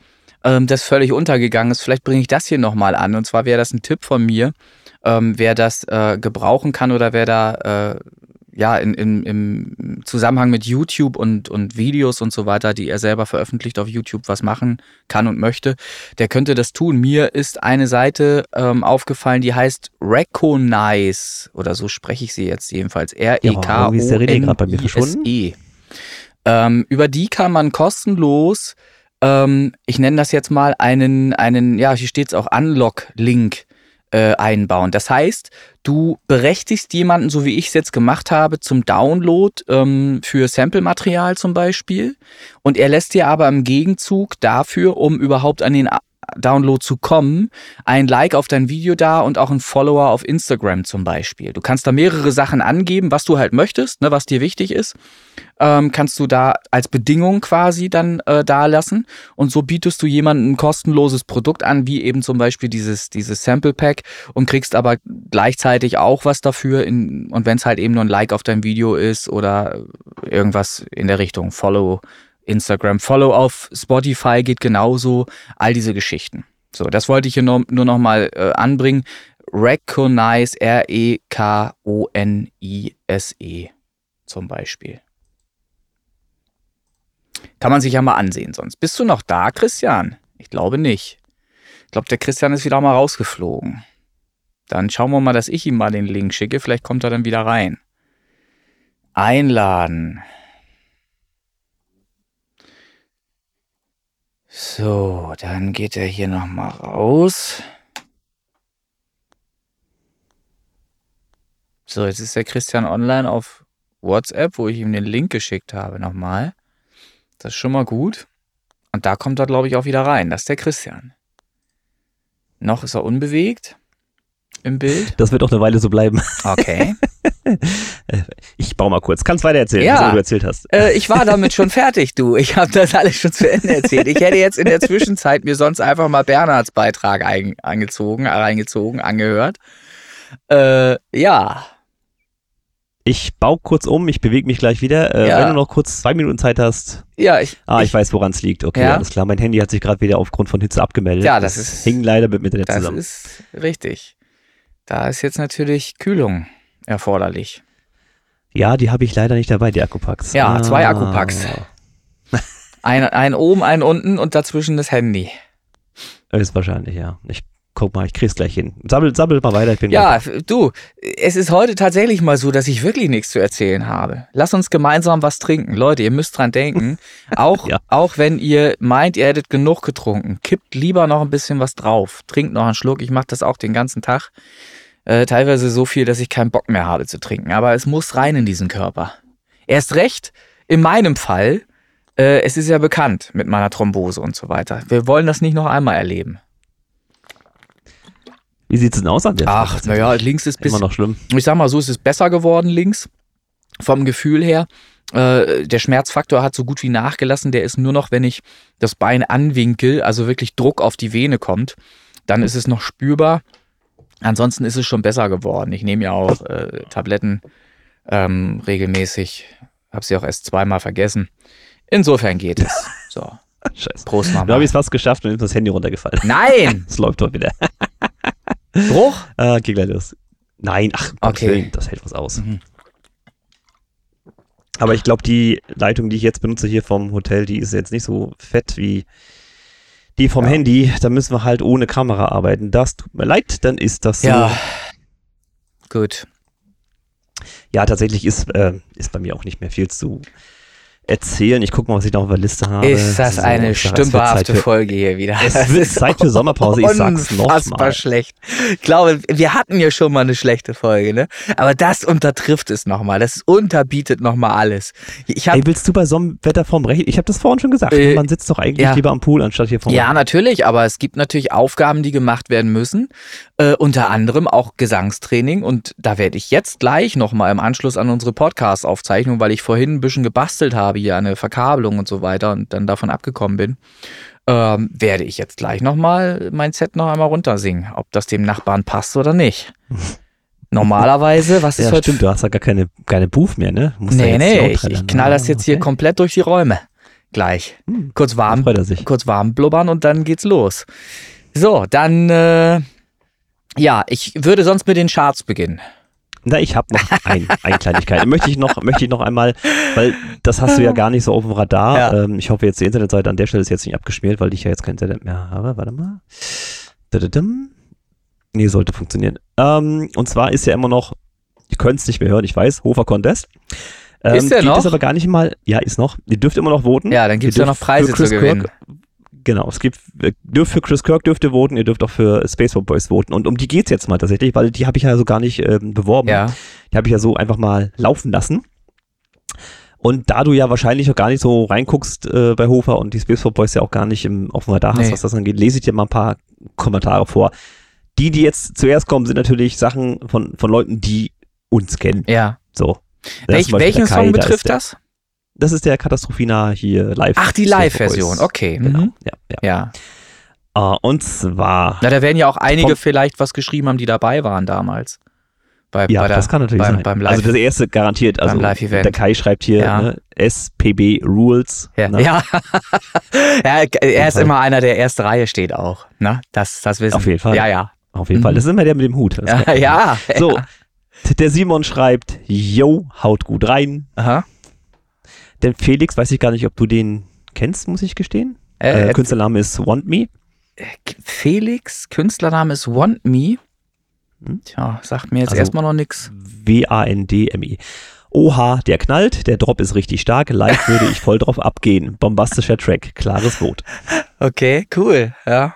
[SPEAKER 2] ähm, das völlig untergegangen ist. Vielleicht bringe ich das hier nochmal an. Und zwar wäre das ein Tipp von mir, ähm, wer das äh, gebrauchen kann oder wer da äh, ja, in, in, im Zusammenhang mit YouTube und, und Videos und so weiter, die er selber veröffentlicht auf YouTube, was machen kann und möchte, der könnte das tun. Mir ist eine Seite ähm, aufgefallen, die heißt Recognize oder so spreche ich sie jetzt jedenfalls. R-E-K-O-N-I-S-E. Ähm, über die kann man kostenlos, ähm, ich nenne das jetzt mal einen, einen ja, hier steht es auch Unlock-Link äh, einbauen. Das heißt, du berechtigst jemanden, so wie ich es jetzt gemacht habe, zum Download ähm, für Sample-Material zum Beispiel. Und er lässt dir aber im Gegenzug dafür, um überhaupt an den Download zu kommen, ein Like auf dein Video da und auch ein Follower auf Instagram zum Beispiel. Du kannst da mehrere Sachen angeben, was du halt möchtest, ne, was dir wichtig ist. Ähm, kannst du da als Bedingung quasi dann äh, da lassen. Und so bietest du jemandem ein kostenloses Produkt an, wie eben zum Beispiel dieses, dieses Sample Pack und kriegst aber gleichzeitig auch was dafür. In, und wenn es halt eben nur ein Like auf dein Video ist oder irgendwas in der Richtung Follow Instagram. Follow auf Spotify geht genauso. All diese Geschichten. So, das wollte ich hier nur, nur noch mal äh, anbringen. Recognize, R-E-K-O-N-I-S-E -E, zum Beispiel. Kann man sich ja mal ansehen sonst. Bist du noch da, Christian? Ich glaube nicht. Ich glaube, der Christian ist wieder mal rausgeflogen. Dann schauen wir mal, dass ich ihm mal den Link schicke. Vielleicht kommt er dann wieder rein. Einladen. So, dann geht er hier nochmal raus. So, jetzt ist der Christian online auf WhatsApp, wo ich ihm den Link geschickt habe nochmal. Das ist schon mal gut. Und da kommt er, glaube ich, auch wieder rein. Das ist der Christian. Noch ist er unbewegt im Bild.
[SPEAKER 1] Das wird auch eine Weile so bleiben.
[SPEAKER 2] Okay.
[SPEAKER 1] ich baue mal kurz. Kannst weiter erzählen,
[SPEAKER 2] ja,
[SPEAKER 1] was du erzählt hast.
[SPEAKER 2] Äh, ich war damit schon fertig, du. Ich habe das alles schon zu Ende erzählt. Ich hätte jetzt in der Zwischenzeit mir sonst einfach mal Bernhards Beitrag ein, angezogen, reingezogen, angehört. Äh, ja.
[SPEAKER 1] Ich baue kurz um, ich bewege mich gleich wieder. Äh, ja. Wenn du noch kurz zwei Minuten Zeit hast.
[SPEAKER 2] Ja, ich.
[SPEAKER 1] Ah, ich, ich weiß, woran es liegt. Okay, ja? alles klar. Mein Handy hat sich gerade wieder aufgrund von Hitze abgemeldet.
[SPEAKER 2] Ja, das, das ist.
[SPEAKER 1] Hing leider mit
[SPEAKER 2] das
[SPEAKER 1] zusammen.
[SPEAKER 2] Das ist richtig. Da ist jetzt natürlich Kühlung erforderlich.
[SPEAKER 1] Ja, die habe ich leider nicht dabei, die Akkupacks.
[SPEAKER 2] Ja, ah. zwei Akkupacks. ein, ein oben, ein unten und dazwischen das Handy.
[SPEAKER 1] Ist wahrscheinlich, ja. Ich guck mal, ich krieg's gleich hin. Sammel, sammel mal weiter, ich bin
[SPEAKER 2] Ja, gleich. du, es ist heute tatsächlich mal so, dass ich wirklich nichts zu erzählen habe. Lass uns gemeinsam was trinken. Leute, ihr müsst dran denken. Auch, ja. auch wenn ihr meint, ihr hättet genug getrunken, kippt lieber noch ein bisschen was drauf. Trinkt noch einen Schluck. Ich mache das auch den ganzen Tag. Äh, teilweise so viel, dass ich keinen Bock mehr habe zu trinken. Aber es muss rein in diesen Körper. Erst recht, in meinem Fall, äh, es ist ja bekannt mit meiner Thrombose und so weiter. Wir wollen das nicht noch einmal erleben.
[SPEAKER 1] Wie sieht es denn aus an der
[SPEAKER 2] Ach, naja, links ist
[SPEAKER 1] bis, immer noch schlimm.
[SPEAKER 2] Ich sag mal so, es ist besser geworden links. vom Gefühl her. Äh, der Schmerzfaktor hat so gut wie nachgelassen. Der ist nur noch, wenn ich das Bein anwinkel, also wirklich Druck auf die Vene kommt, dann ist es noch spürbar. Ansonsten ist es schon besser geworden. Ich nehme ja auch äh, Tabletten ähm, regelmäßig. Habe sie auch erst zweimal vergessen. Insofern geht es. So.
[SPEAKER 1] Scheiße.
[SPEAKER 2] Prost, Mama.
[SPEAKER 1] Da habe ich es fast geschafft und ist das Handy runtergefallen.
[SPEAKER 2] Nein!
[SPEAKER 1] Es läuft doch wieder.
[SPEAKER 2] Bruch?
[SPEAKER 1] Äh, geh gleich los. Nein, ach,
[SPEAKER 2] Okay.
[SPEAKER 1] Willen, das hält was aus.
[SPEAKER 2] Mhm.
[SPEAKER 1] Aber ich glaube, die Leitung, die ich jetzt benutze hier vom Hotel, die ist jetzt nicht so fett wie die vom
[SPEAKER 2] Ja.
[SPEAKER 1] Handy. Da müssen wir halt ohne Kamera arbeiten. Das tut mir leid, dann ist das so.
[SPEAKER 2] Ja. Gut.
[SPEAKER 1] Ja, tatsächlich ist, äh, ist bei mir auch nicht mehr viel zu erzählen. Ich gucke mal, was ich noch auf der Liste habe.
[SPEAKER 2] Ist das
[SPEAKER 1] So,
[SPEAKER 2] eine stümperhafte Folge hier wieder.
[SPEAKER 1] Es
[SPEAKER 2] Das
[SPEAKER 1] wird
[SPEAKER 2] ist
[SPEAKER 1] Zeit für Sommerpause, ich sag's nochmal.
[SPEAKER 2] schlecht. Ich glaube, wir hatten ja schon mal eine schlechte Folge, ne? Aber das untertrifft es nochmal. Das unterbietet nochmal alles. Ich habe
[SPEAKER 1] Ey, willst du bei so einem Wetter vorm Rechnen? Ich habe das vorhin schon gesagt.
[SPEAKER 2] Äh,
[SPEAKER 1] man sitzt doch eigentlich
[SPEAKER 2] ja.
[SPEAKER 1] lieber am Pool, anstatt hier vorm
[SPEAKER 2] Ja, natürlich, aber es gibt natürlich Aufgaben, die gemacht werden müssen. Äh, unter anderem auch Gesangstraining. Und da werde ich jetzt gleich nochmal im Anschluss an unsere Podcast-Aufzeichnung, weil ich vorhin ein bisschen gebastelt habe, hier eine Verkabelung und so weiter und dann davon abgekommen bin, ähm, werde ich jetzt gleich nochmal mein Set noch einmal runtersingen, ob das dem Nachbarn passt oder nicht. Normalerweise, was ist
[SPEAKER 1] Ja,
[SPEAKER 2] heute?
[SPEAKER 1] stimmt, du hast ja gar keine, keine Booth mehr, ne? Musst
[SPEAKER 2] Nee, nee, ich, ich knall das
[SPEAKER 1] ne?
[SPEAKER 2] jetzt hier
[SPEAKER 1] Okay.
[SPEAKER 2] komplett durch die Räume. Gleich.
[SPEAKER 1] Hm,
[SPEAKER 2] Kurz warm, kurz warm blubbern und dann geht's los. So, dann, äh, ja, ich würde sonst mit den Charts beginnen.
[SPEAKER 1] Na, ich habe noch ein, eine Kleinigkeit. Möchte ich noch, möchte ich noch einmal, weil das hast du ja gar nicht so auf dem Radar.
[SPEAKER 2] Ja.
[SPEAKER 1] Ähm, ich hoffe jetzt, die Internetseite an der Stelle ist jetzt nicht abgeschmiert, weil ich ja jetzt kein Internet mehr habe. Warte mal. Dadadam. Nee, sollte funktionieren. Ähm, und zwar ist ja immer noch, ihr könnt es nicht mehr hören, ich weiß, Hofer Contest. Ähm,
[SPEAKER 2] Ist der
[SPEAKER 1] gibt
[SPEAKER 2] noch?
[SPEAKER 1] es aber gar nicht mal, ja, ist noch. Ihr dürft immer noch voten.
[SPEAKER 2] Ja, dann gibt's
[SPEAKER 1] Ihr
[SPEAKER 2] ja noch Preise zu gewinnen.
[SPEAKER 1] Kirk, genau, es gibt, dürft für Chris Kirk dürft ihr voten, ihr dürft auch für Space Boys voten. Und um die geht's jetzt mal tatsächlich, weil die habe ich ja so gar nicht ähm, beworben.
[SPEAKER 2] Ja,
[SPEAKER 1] Die habe ich ja so einfach mal laufen lassen. Und da du ja wahrscheinlich noch gar nicht so reinguckst äh, bei Hofer und die Space Boys ja auch gar nicht im, dem Radar hast,
[SPEAKER 2] Nee.
[SPEAKER 1] was das angeht, lese ich dir mal ein paar Kommentare vor. Die, die jetzt zuerst kommen, sind natürlich Sachen von, von Leuten, die uns kennen.
[SPEAKER 2] ja.
[SPEAKER 1] So. Da
[SPEAKER 2] Welch, welchen Song
[SPEAKER 1] da
[SPEAKER 2] betrifft
[SPEAKER 1] der,
[SPEAKER 2] das?
[SPEAKER 1] Das ist der Katastrophina hier live.
[SPEAKER 2] Ach, die Live-Version, okay.
[SPEAKER 1] Genau,
[SPEAKER 2] Mhm.
[SPEAKER 1] ja, ja.
[SPEAKER 2] Ja.
[SPEAKER 1] Ah, und zwar,
[SPEAKER 2] Na, da werden ja auch einige vielleicht was geschrieben haben, die dabei waren damals. Bei,
[SPEAKER 1] ja,
[SPEAKER 2] bei der,
[SPEAKER 1] das kann natürlich
[SPEAKER 2] beim,
[SPEAKER 1] sein.
[SPEAKER 2] Beim Live.
[SPEAKER 1] also das erste garantiert. Also
[SPEAKER 2] beim Live-Event.
[SPEAKER 1] der Kai schreibt hier
[SPEAKER 2] Ja.
[SPEAKER 1] ne, SPB Rules.
[SPEAKER 2] ja,
[SPEAKER 1] ne?
[SPEAKER 2] ja. ja, er ist
[SPEAKER 1] Fall.
[SPEAKER 2] immer einer, der erste Reihe steht auch. Ne? Das, das wissen
[SPEAKER 1] Auf jeden Fall.
[SPEAKER 2] Ja, ja.
[SPEAKER 1] Auf jeden
[SPEAKER 2] Mhm.
[SPEAKER 1] Fall. Das ist immer der mit dem Hut.
[SPEAKER 2] Ja, ja.
[SPEAKER 1] So, der Simon schreibt, yo, haut gut rein.
[SPEAKER 2] Aha.
[SPEAKER 1] Der Felix, weiß ich gar nicht, ob du den kennst, muss ich gestehen.
[SPEAKER 2] Äh,
[SPEAKER 1] Äh, Künstlername ist Want Me.
[SPEAKER 2] Felix, Künstlername ist Want Me.
[SPEAKER 1] Hm?
[SPEAKER 2] Tja, sagt mir jetzt
[SPEAKER 1] Also-
[SPEAKER 2] erstmal noch nix.
[SPEAKER 1] W-A-N-D-M-E. Oha, der knallt, der Drop ist richtig stark, live würde ich voll drauf abgehen. Bombastischer Track, klares Vote.
[SPEAKER 2] Okay, cool. Ja.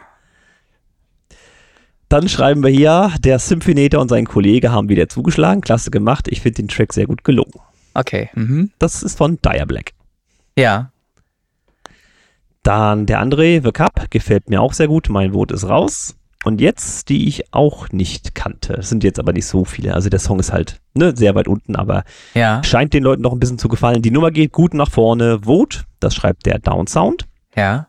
[SPEAKER 1] Dann schreiben wir hier, der Symphonator und sein Kollege haben wieder zugeschlagen, klasse gemacht, ich finde den Track sehr gut gelungen.
[SPEAKER 2] Okay. Mhm.
[SPEAKER 1] Das ist von Dire Black.
[SPEAKER 2] Ja.
[SPEAKER 1] Dann der André, The Cup, gefällt mir auch sehr gut. Mein Vote ist raus. Und jetzt, die ich auch nicht kannte. Es sind jetzt aber nicht so viele. Also der Song ist halt ne, sehr weit unten, aber
[SPEAKER 2] Ja.
[SPEAKER 1] scheint den Leuten noch ein bisschen zu gefallen. Die Nummer geht gut nach vorne. Vote, das schreibt der Downsound.
[SPEAKER 2] Ja.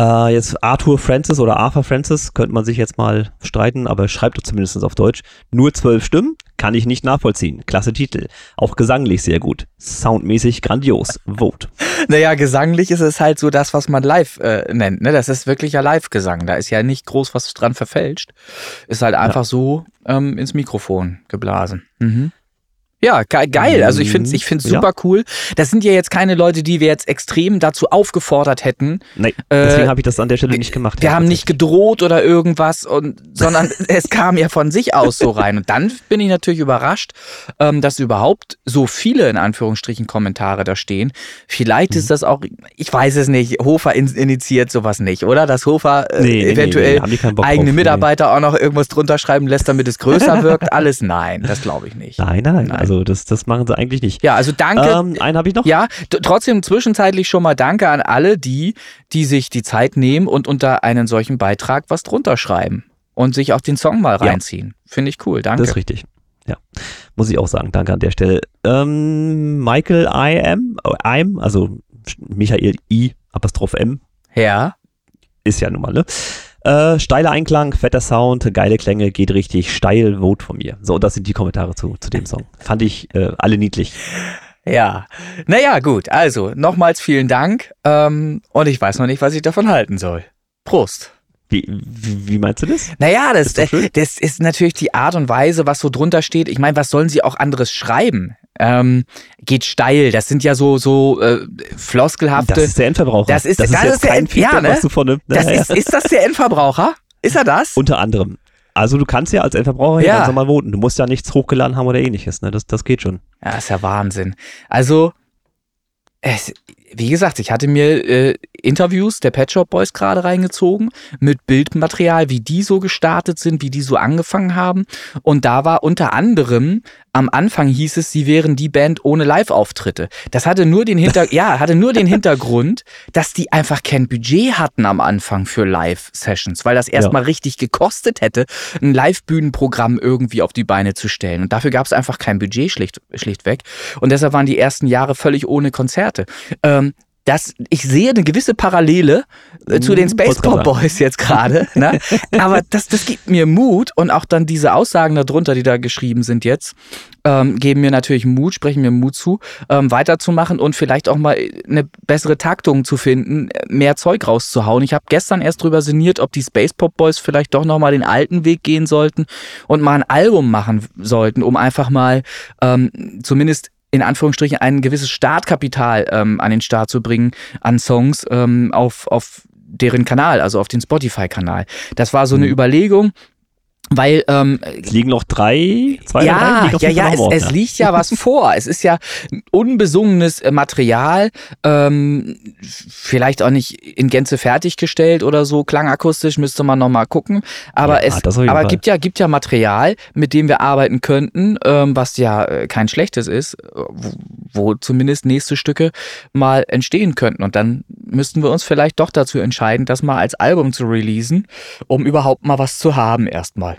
[SPEAKER 1] Äh, jetzt Arthur Francis oder Arthur Francis, könnte man sich jetzt mal streiten, aber schreibt doch zumindest auf Deutsch. Nur zwölf Stimmen, kann ich nicht nachvollziehen. Klasse Titel. Auch gesanglich sehr gut. Soundmäßig grandios. Vote.
[SPEAKER 2] Naja, gesanglich ist es halt so das, was man live äh, nennt. Ne? Das ist wirklich ja Live-Gesang. Da ist ja nicht groß was dran verfälscht. Ist halt einfach so ähm, ins Mikrofon geblasen. Mhm. Ja, ge geil. Also ich finde es ich find's
[SPEAKER 1] Ja.
[SPEAKER 2] super cool. Das sind ja jetzt keine Leute, die wir jetzt extrem dazu aufgefordert hätten.
[SPEAKER 1] Nein,
[SPEAKER 2] Äh,
[SPEAKER 1] deswegen habe ich das an der Stelle nicht gemacht.
[SPEAKER 2] Wir
[SPEAKER 1] Ja,
[SPEAKER 2] haben nicht gedroht oder irgendwas, und, sondern es kam ja von sich aus so rein. Und dann bin ich natürlich überrascht, ähm, dass überhaupt so viele in Anführungsstrichen Kommentare da stehen. Vielleicht
[SPEAKER 1] Mhm.
[SPEAKER 2] ist das auch, ich weiß es nicht, Hofer in, initiiert sowas nicht, oder? Dass Hofer äh,
[SPEAKER 1] Nee, nee, nee,
[SPEAKER 2] eventuell
[SPEAKER 1] nee, Bock
[SPEAKER 2] eigene
[SPEAKER 1] nee.
[SPEAKER 2] Mitarbeiter auch noch irgendwas drunter schreiben lässt, damit es größer wirkt. Alles nein, das glaube ich nicht.
[SPEAKER 1] Nein, nein, nein,
[SPEAKER 2] Nein.
[SPEAKER 1] Also das, das machen sie eigentlich nicht.
[SPEAKER 2] Ja, also danke.
[SPEAKER 1] Ähm, einen habe ich noch.
[SPEAKER 2] Ja, trotzdem zwischenzeitlich schon mal danke an alle die, die sich die Zeit nehmen und unter einen solchen Beitrag was drunter schreiben und sich auch den Song mal
[SPEAKER 1] Ja.
[SPEAKER 2] reinziehen. Finde ich cool, danke.
[SPEAKER 1] Das ist richtig. Ja, muss ich auch sagen. Danke an der Stelle. Ähm, Michael I. M., I'm, also Michael I. Apostroph M.
[SPEAKER 2] Ja.
[SPEAKER 1] Ist ja nun mal, ne? Äh, steiler Einklang, fetter Sound, geile Klänge, geht richtig steil, Vote von mir. So, das sind die Kommentare zu, zu dem Song. Fand ich äh, alle niedlich.
[SPEAKER 2] Ja, naja, gut. Also, nochmals vielen Dank. Ähm, und ich weiß noch nicht, was ich davon halten soll. Prost.
[SPEAKER 1] Wie, wie, wie meinst du das?
[SPEAKER 2] Naja, das, ist äh, das ist natürlich die Art und Weise, was so drunter steht. Ich meine, was sollen sie auch anderes schreiben? Ähm, geht steil. Das sind ja so so äh, floskelhafte. Das
[SPEAKER 1] ist der Endverbraucher.
[SPEAKER 2] Das ist, das das ist, kein Feedback, ja, ne? ne? das ist, ist das der Endverbraucher? Ist er das?
[SPEAKER 1] Unter anderem. Also du kannst ja als Endverbraucher ja. ganz normal voten. Du musst ja nichts hochgeladen haben oder ähnliches. Ne? Das, das geht schon.
[SPEAKER 2] Ja, ist ja Wahnsinn. Also es, wie gesagt, ich hatte mir äh, Interviews der Pet Shop Boys gerade reingezogen mit Bildmaterial, wie die so gestartet sind, wie die so angefangen haben. Und da war unter anderem am Anfang hieß es, sie wären die Band ohne Live-Auftritte. Das hatte nur den Hinter ja, hatte nur den Hintergrund, dass die einfach kein Budget hatten am Anfang für Live-Sessions, weil das erstmal ja. richtig gekostet hätte, ein Live-Bühnenprogramm irgendwie auf die Beine zu stellen. Und dafür gab es einfach kein Budget schlicht, schlichtweg. Und deshalb waren die ersten Jahre völlig ohne Konzerte. Ähm, das, ich sehe eine gewisse Parallele äh, zu den mhm, Space Pop Boys jetzt gerade. ne? Aber das, das gibt mir Mut und auch dann diese Aussagen darunter, die da geschrieben sind jetzt, ähm, geben mir natürlich Mut, sprechen mir Mut zu, ähm, weiterzumachen und vielleicht auch mal eine bessere Taktung zu finden, mehr Zeug rauszuhauen. Ich habe gestern erst drüber sinniert, ob die Space Pop Boys vielleicht doch nochmal den alten Weg gehen sollten und mal ein Album machen sollten, um einfach mal ähm, zumindest in Anführungsstrichen ein gewisses Startkapital ähm, an den Start zu bringen an Songs ähm, auf, auf deren Kanal, also auf den Spotify-Kanal. Das war so eine mhm. Überlegung. Weil ähm,
[SPEAKER 1] es liegen noch drei, zwei,
[SPEAKER 2] ja, drei, ja, ja, es, es liegt ja was vor. Es ist ja unbesungenes äh, Material, ähm, vielleicht auch nicht in Gänze fertiggestellt oder so. Klangakustisch müsste man noch mal gucken. Aber ja, es, aber gibt ja, gibt ja Material, mit dem wir arbeiten könnten, ähm, was ja äh, kein schlechtes ist, wo, wo zumindest nächste Stücke mal entstehen könnten. Und dann müssten wir uns vielleicht doch dazu entscheiden, das mal als Album zu releasen, um überhaupt mal was zu haben erstmal.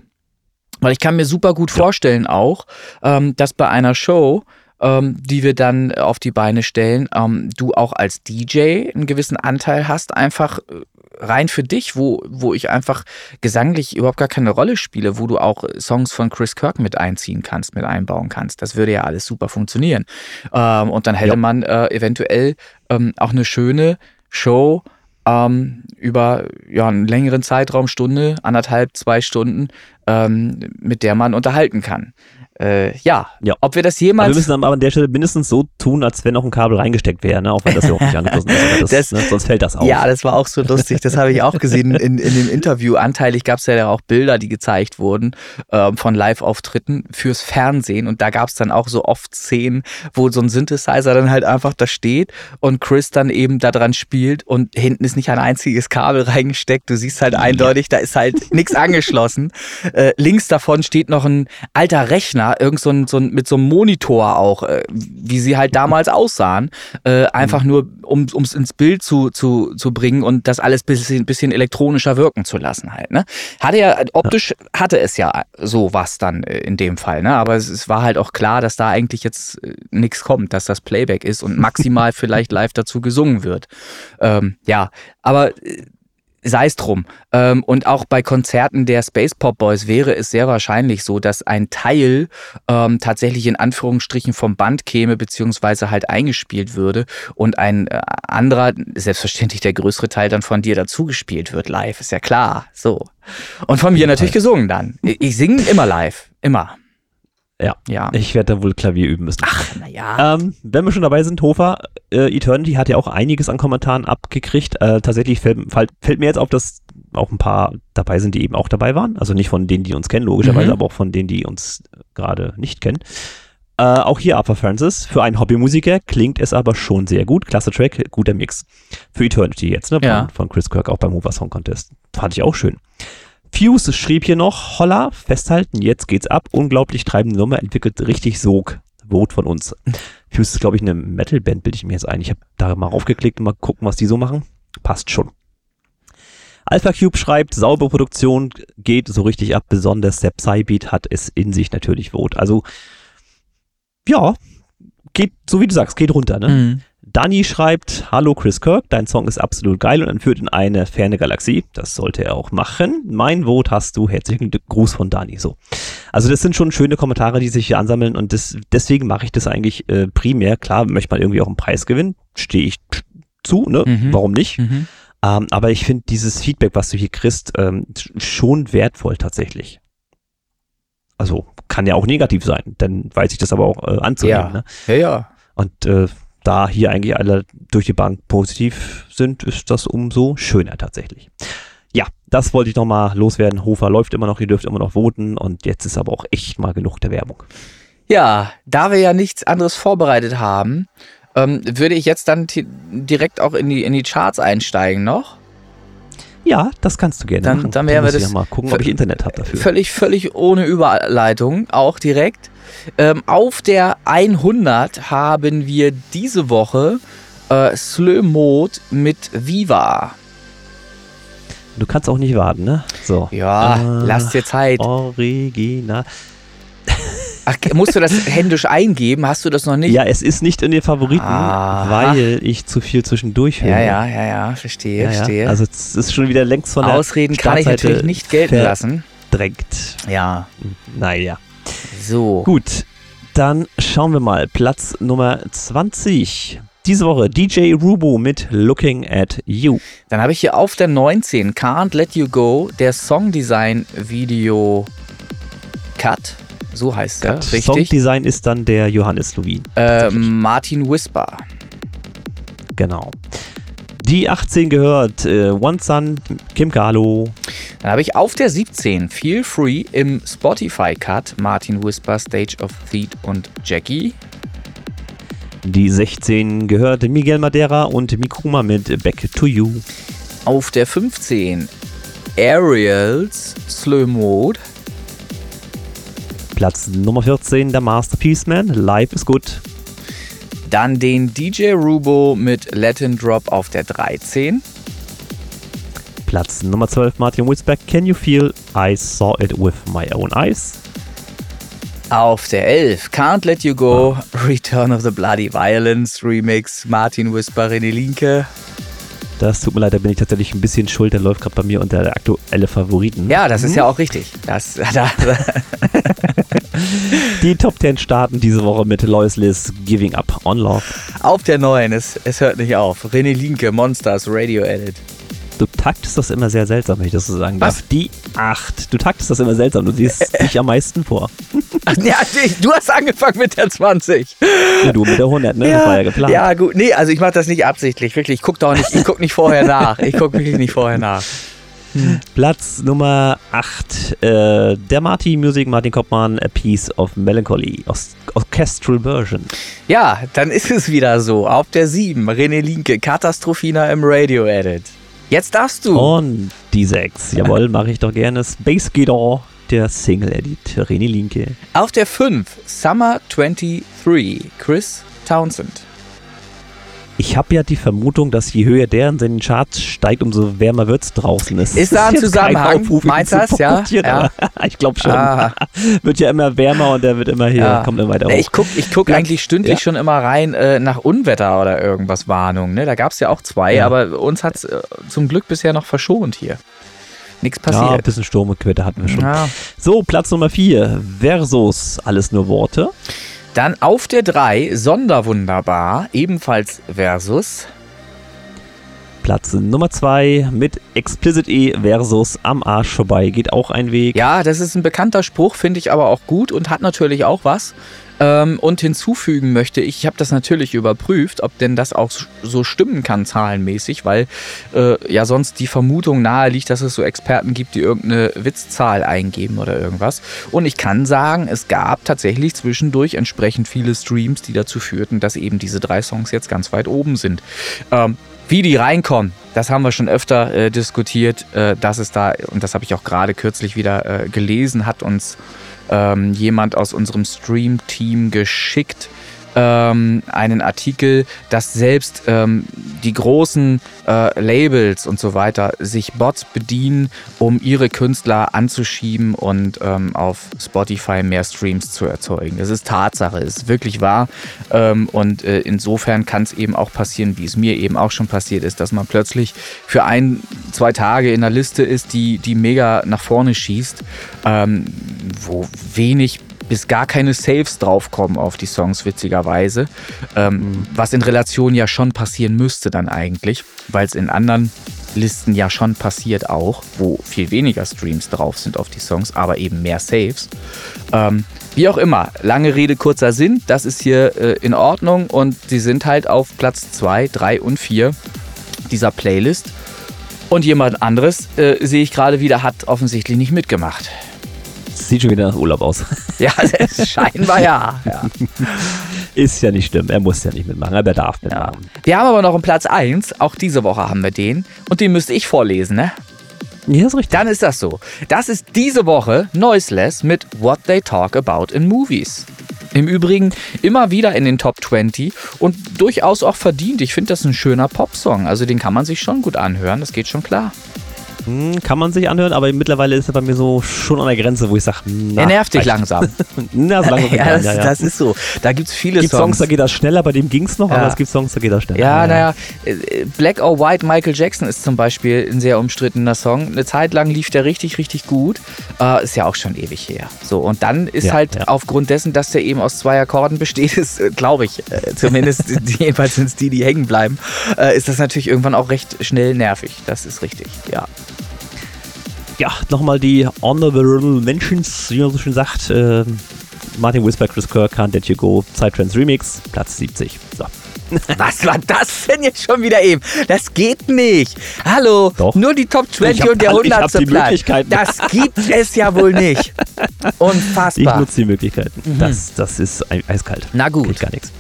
[SPEAKER 2] Weil ich kann mir super gut vorstellen auch, ähm, dass bei einer Show, ähm, die wir dann auf die Beine stellen, ähm, du auch als DJ einen gewissen Anteil hast, einfach äh, rein für dich, wo, wo ich einfach gesanglich überhaupt gar keine Rolle spiele, wo du auch Songs von Chris Kirk mit einziehen kannst, mit einbauen kannst. Das würde ja alles super funktionieren. Ähm, und dann hätte ja. man äh, eventuell ähm, auch eine schöne Show ähm, über ja, einen längeren Zeitraum, Stunde, anderthalb, zwei Stunden, ähm, mit der man unterhalten kann. Äh, ja. ja, ob wir das jemals.
[SPEAKER 1] Aber wir müssen aber an der Stelle mindestens so tun, als wenn noch ein Kabel reingesteckt wäre, ne? auch wenn das ja auch nicht angeschlossen ist. Das, das, ne? Sonst fällt das auf.
[SPEAKER 2] Ja, das war auch so lustig. Das habe ich auch gesehen in, in dem Interview. Anteilig gab es ja auch Bilder, die gezeigt wurden ähm, von Live-Auftritten fürs Fernsehen. Und da gab es dann auch so oft Szenen, wo so ein Synthesizer dann halt einfach da steht und Chris dann eben da dran spielt und hinten ist nicht ein einziges Kabel reingesteckt. Du siehst halt eindeutig, da ist halt nichts angeschlossen. Äh, links davon steht noch ein alter Rechner irgend so ein, so ein, mit so einem Monitor auch, äh, wie sie halt damals aussahen, äh, einfach nur, um es ins Bild zu, zu, zu bringen und das alles bisschen, bisschen elektronischer wirken zu lassen halt. Ne? Hatte ja, optisch hatte es ja so was dann äh, in dem Fall, ne? aber es, es war halt auch klar, dass da eigentlich jetzt äh, nichts kommt, dass das Playback ist und maximal vielleicht live dazu gesungen wird. Ähm, ja, aber äh, sei es drum. Ähm, und auch bei Konzerten der Space Pop Boys wäre es sehr wahrscheinlich so, dass ein Teil ähm, tatsächlich in Anführungsstrichen vom Band käme, beziehungsweise halt eingespielt würde und ein äh, anderer, selbstverständlich der größere Teil dann von dir dazugespielt wird live, ist ja klar. So. Und von mir natürlich gesungen dann. Ich singe immer live. Immer.
[SPEAKER 1] Ja, ja. Ich werde da wohl Klavier üben müssen.
[SPEAKER 2] Ach, naja.
[SPEAKER 1] Ähm, wenn wir schon dabei sind, Hofer, äh, Eternity hat ja auch einiges an Kommentaren abgekriegt. Äh, tatsächlich fällt, fällt, mir jetzt auf, dass auch ein paar dabei sind, die eben auch dabei waren. Also nicht von denen, die uns kennen, logischerweise, mhm. aber auch von denen, die uns gerade nicht kennen. Äh, auch hier Arthur Francis. Für einen Hobbymusiker klingt es aber schon sehr gut. Klasse Track, guter Mix. Für Eternity jetzt, ne?
[SPEAKER 2] Ja.
[SPEAKER 1] Von, Chris Kirk auch beim Hoover Song Contest. Fand ich auch schön. Fuse schrieb hier noch, holla, festhalten, jetzt geht's ab, unglaublich treibende Nummer, entwickelt richtig Sog. Vote von uns. Fuse ist, glaube ich, eine Metal-Band, bilde ich mir jetzt ein. Ich habe da mal raufgeklickt und mal gucken, was die so machen. Passt schon. Alpha Cube schreibt, saubere Produktion geht so richtig ab, besonders der Psybeat hat es in sich natürlich Vote. Also, ja, geht, so wie du sagst, geht runter, ne? Mhm. Danny schreibt, hallo Chris Kirk, dein Song ist absolut geil und entführt in eine ferne Galaxie. Das sollte er auch machen. Mein Vote hast du. Herzlichen Gruß von Danny. So. Also das sind schon schöne Kommentare, die sich hier ansammeln und das, deswegen mache ich das eigentlich äh, primär. Klar, möchte man irgendwie auch einen Preis gewinnen. Stehe ich zu, ne? Mhm. Warum nicht? Mhm. Ähm, aber ich finde dieses Feedback, was du hier kriegst, ähm, schon wertvoll tatsächlich. Also kann ja auch negativ sein, dann weiß ich das aber auch äh, anzunehmen.
[SPEAKER 2] Ja,
[SPEAKER 1] ne?
[SPEAKER 2] ja. ja.
[SPEAKER 1] Und äh, da hier eigentlich alle durch die Bank positiv sind, ist das umso schöner tatsächlich. Ja, das wollte ich nochmal loswerden. Hofer läuft immer noch, ihr dürft immer noch voten und jetzt ist aber auch echt mal genug der Werbung.
[SPEAKER 2] Ja, da wir ja nichts anderes vorbereitet haben, ähm, würde ich jetzt dann direkt auch in die, in die Charts einsteigen noch.
[SPEAKER 1] Ja, das kannst du gerne
[SPEAKER 2] dann, machen. Dann werden wir das
[SPEAKER 1] ja mal gucken, ob ich Internet habe dafür.
[SPEAKER 2] Völlig, völlig ohne Überleitung, auch direkt. Ähm, auf der 100 haben wir diese Woche äh, Slow Mode mit Viva.
[SPEAKER 1] Du kannst auch nicht warten, ne? So.
[SPEAKER 2] Ja, äh, lass dir Zeit.
[SPEAKER 1] Original.
[SPEAKER 2] Ach, musst du das händisch eingeben? Hast du das noch nicht?
[SPEAKER 1] Ja, es ist nicht in den Favoriten, Aha. weil ich zu viel zwischendurch höre.
[SPEAKER 2] Ja, ja, ja, ja, verstehe, ja, ja. verstehe.
[SPEAKER 1] Also es ist schon wieder längst von der
[SPEAKER 2] Ausreden kann ich natürlich nicht gelten lassen.
[SPEAKER 1] Drängt.
[SPEAKER 2] Ja.
[SPEAKER 1] Naja.
[SPEAKER 2] So.
[SPEAKER 1] Gut, dann schauen wir mal. Platz Nummer 20. Diese Woche DJ Rubo mit Looking at You.
[SPEAKER 2] Dann habe ich hier auf der 19 Can't Let You Go, der Songdesign Video Cut. So heißt er, richtig?
[SPEAKER 1] Songdesign ist dann der Johannes Lubin.
[SPEAKER 2] Äh, Martin Whisper.
[SPEAKER 1] Genau. Die 18 gehört äh, One Sun, Kim Carlo.
[SPEAKER 2] Dann habe ich auf der 17 Feel Free im Spotify Cut Martin Whisper, Stage of Feet und Jackie.
[SPEAKER 1] Die 16 gehört Miguel Madeira und Mikuma mit Back to You.
[SPEAKER 2] Auf der 15 Ariels Slow Mode.
[SPEAKER 1] Platz Nummer 14 der Masterpiece Man, Life is Good.
[SPEAKER 2] Dann den DJ Rubo mit Latin Drop auf der 13.
[SPEAKER 1] Platz Nummer 12 Martin Wilsbeck, Can You Feel I Saw It With My Own Eyes.
[SPEAKER 2] Auf der 11 Can't Let You Go, Return of the Bloody Violence Remix, Martin Whisper, René Linke.
[SPEAKER 1] Das tut mir leid, da bin ich tatsächlich ein bisschen schuld. Der läuft gerade bei mir unter der aktuelle Favoriten.
[SPEAKER 2] Ja, das ist ja auch richtig. Das, da,
[SPEAKER 1] Die Top 10 starten diese Woche mit Lois Liz Giving Up on Love.
[SPEAKER 2] Auf der 9, es, es hört nicht auf. René Linke, Monsters, Radio Edit.
[SPEAKER 1] Taktest das immer sehr seltsam, wenn ich das so sagen darf. Was? Die 8. Du taktest das immer seltsam. Du siehst dich am meisten vor.
[SPEAKER 2] Ach, ja, du hast angefangen mit der 20.
[SPEAKER 1] Ja, du mit der 100, ne?
[SPEAKER 2] Ja, das war ja geplant. Ja, gut. Nee, also ich mache das nicht absichtlich. Wirklich, ich gucke doch nicht, ich guck nicht vorher nach. Ich gucke wirklich nicht vorher nach.
[SPEAKER 1] Hm. Platz Nummer 8. Äh, der Marty Music, Martin Koppmann, A Piece of Melancholy. Orchestral Version.
[SPEAKER 2] Ja, dann ist es wieder so. Auf der 7. René Linke, Katastrophina im Radio Edit. Jetzt darfst du.
[SPEAKER 1] Und die 6. Jawohl, mache ich doch gerne. Space Guitar, der Single-Edit. René Linke.
[SPEAKER 2] Auf der 5. Summer 23. Chris Townsend.
[SPEAKER 1] Ich habe ja die Vermutung, dass je höher der in den Charts steigt, umso wärmer wird es draußen.
[SPEAKER 2] Es ist da ein Zusammenhang? Meinst du das? Ja, ja.
[SPEAKER 1] ich glaube schon. Ah. wird ja immer wärmer und der wird immer hier, ja. kommt immer weiter hoch.
[SPEAKER 2] Ich gucke ich guck eigentlich stündlich ja. schon immer rein äh, nach Unwetter oder irgendwas Warnung. Ne? Da gab es ja auch zwei, ja. aber uns hat es äh, zum Glück bisher noch verschont hier. Nichts passiert. Ja,
[SPEAKER 1] ein bisschen Sturm und Quitte hatten wir schon. So, Platz Nummer vier. Versus Alles nur Worte.
[SPEAKER 2] Dann auf der 3 Sonderwunderbar, ebenfalls Versus.
[SPEAKER 1] Platz Nummer 2 mit Explicit E versus Am Arsch vorbei geht auch ein Weg.
[SPEAKER 2] Ja, das ist ein bekannter Spruch, finde ich aber auch gut und hat natürlich auch was. Ähm, und hinzufügen möchte ich, ich habe das natürlich überprüft, ob denn das auch so stimmen kann zahlenmäßig, weil äh, ja sonst die Vermutung nahe liegt, dass es so Experten gibt, die irgendeine Witzzahl eingeben oder irgendwas. Und ich kann sagen, es gab tatsächlich zwischendurch entsprechend viele Streams, die dazu führten, dass eben diese drei Songs jetzt ganz weit oben sind. Ähm, wie die reinkommen, das haben wir schon öfter äh, diskutiert. Äh, dass es da, und das habe ich auch gerade kürzlich wieder äh, gelesen, hat uns ähm, jemand aus unserem Stream-Team geschickt. Ähm, einen Artikel, dass selbst ähm, die großen äh, Labels und so weiter sich Bots bedienen, um ihre Künstler anzuschieben und ähm, auf Spotify mehr Streams zu erzeugen. Das ist Tatsache, ist wirklich wahr. Ähm, und äh, insofern kann es eben auch passieren, wie es mir eben auch schon passiert ist, dass man plötzlich für ein, zwei Tage in einer Liste ist, die, die mega nach vorne schießt, ähm, wo wenig bis gar keine Saves draufkommen auf die Songs, witzigerweise. Ähm, mhm. Was in Relation ja schon passieren müsste dann eigentlich, weil es in anderen Listen ja schon passiert auch, wo viel weniger Streams drauf sind auf die Songs, aber eben mehr Saves. Ähm, wie auch immer, lange Rede, kurzer Sinn, das ist hier äh, in Ordnung und sie sind halt auf Platz 2, 3 und 4 dieser Playlist. Und jemand anderes, äh, sehe ich gerade wieder, hat offensichtlich nicht mitgemacht.
[SPEAKER 1] Sieht schon wieder nach Urlaub aus.
[SPEAKER 2] Ja, scheinbar ja. ja.
[SPEAKER 1] Ist ja nicht schlimm. Er muss ja nicht mitmachen, aber er darf mitmachen.
[SPEAKER 2] Ja. Wir haben aber noch einen Platz 1. Auch diese Woche haben wir den. Und den müsste ich vorlesen, ne?
[SPEAKER 1] Ja, ist richtig.
[SPEAKER 2] Dann ist das so. Das ist diese Woche Noiseless mit What They Talk About in Movies. Im Übrigen immer wieder in den Top 20 und durchaus auch verdient. Ich finde das ein schöner Popsong. Also den kann man sich schon gut anhören, das geht schon klar.
[SPEAKER 1] Hm, kann man sich anhören, aber mittlerweile ist er bei mir so schon an der Grenze, wo ich sage,
[SPEAKER 2] er nervt dich langsam.
[SPEAKER 1] na, so langsam
[SPEAKER 2] ja, das, ja, ja. das ist so. Da gibt es viele
[SPEAKER 1] gibt
[SPEAKER 2] Songs.
[SPEAKER 1] Songs, da geht das schneller, bei dem ging es noch, ja. aber es gibt Songs, da geht das schneller.
[SPEAKER 2] Ja, naja, äh, Black or White Michael Jackson ist zum Beispiel ein sehr umstrittener Song. Eine Zeit lang lief der richtig, richtig gut. Äh, ist ja auch schon ewig her. So, und dann ist halt aufgrund dessen, dass der eben aus zwei Akkorden besteht, ist, äh, glaube ich, äh, zumindest jedenfalls sind es die, die hängen bleiben, äh, ist das natürlich irgendwann auch recht schnell nervig. Das ist richtig, ja
[SPEAKER 1] ja, nochmal die Honorable Mentions, wie man so schön sagt. Äh, Martin Whisper, Chris Kirk, Can't Let You Go, Psytrance Remix, Platz 70. So.
[SPEAKER 2] Was war das denn jetzt schon wieder eben? Das geht nicht. Hallo,
[SPEAKER 1] Doch.
[SPEAKER 2] nur die Top 20 und der 100. Platz. Das gibt es ja wohl nicht. Unfassbar.
[SPEAKER 1] Ich nutze die Möglichkeiten. Mhm. Das, das ist eiskalt.
[SPEAKER 2] Na gut.
[SPEAKER 1] Geht gar nichts.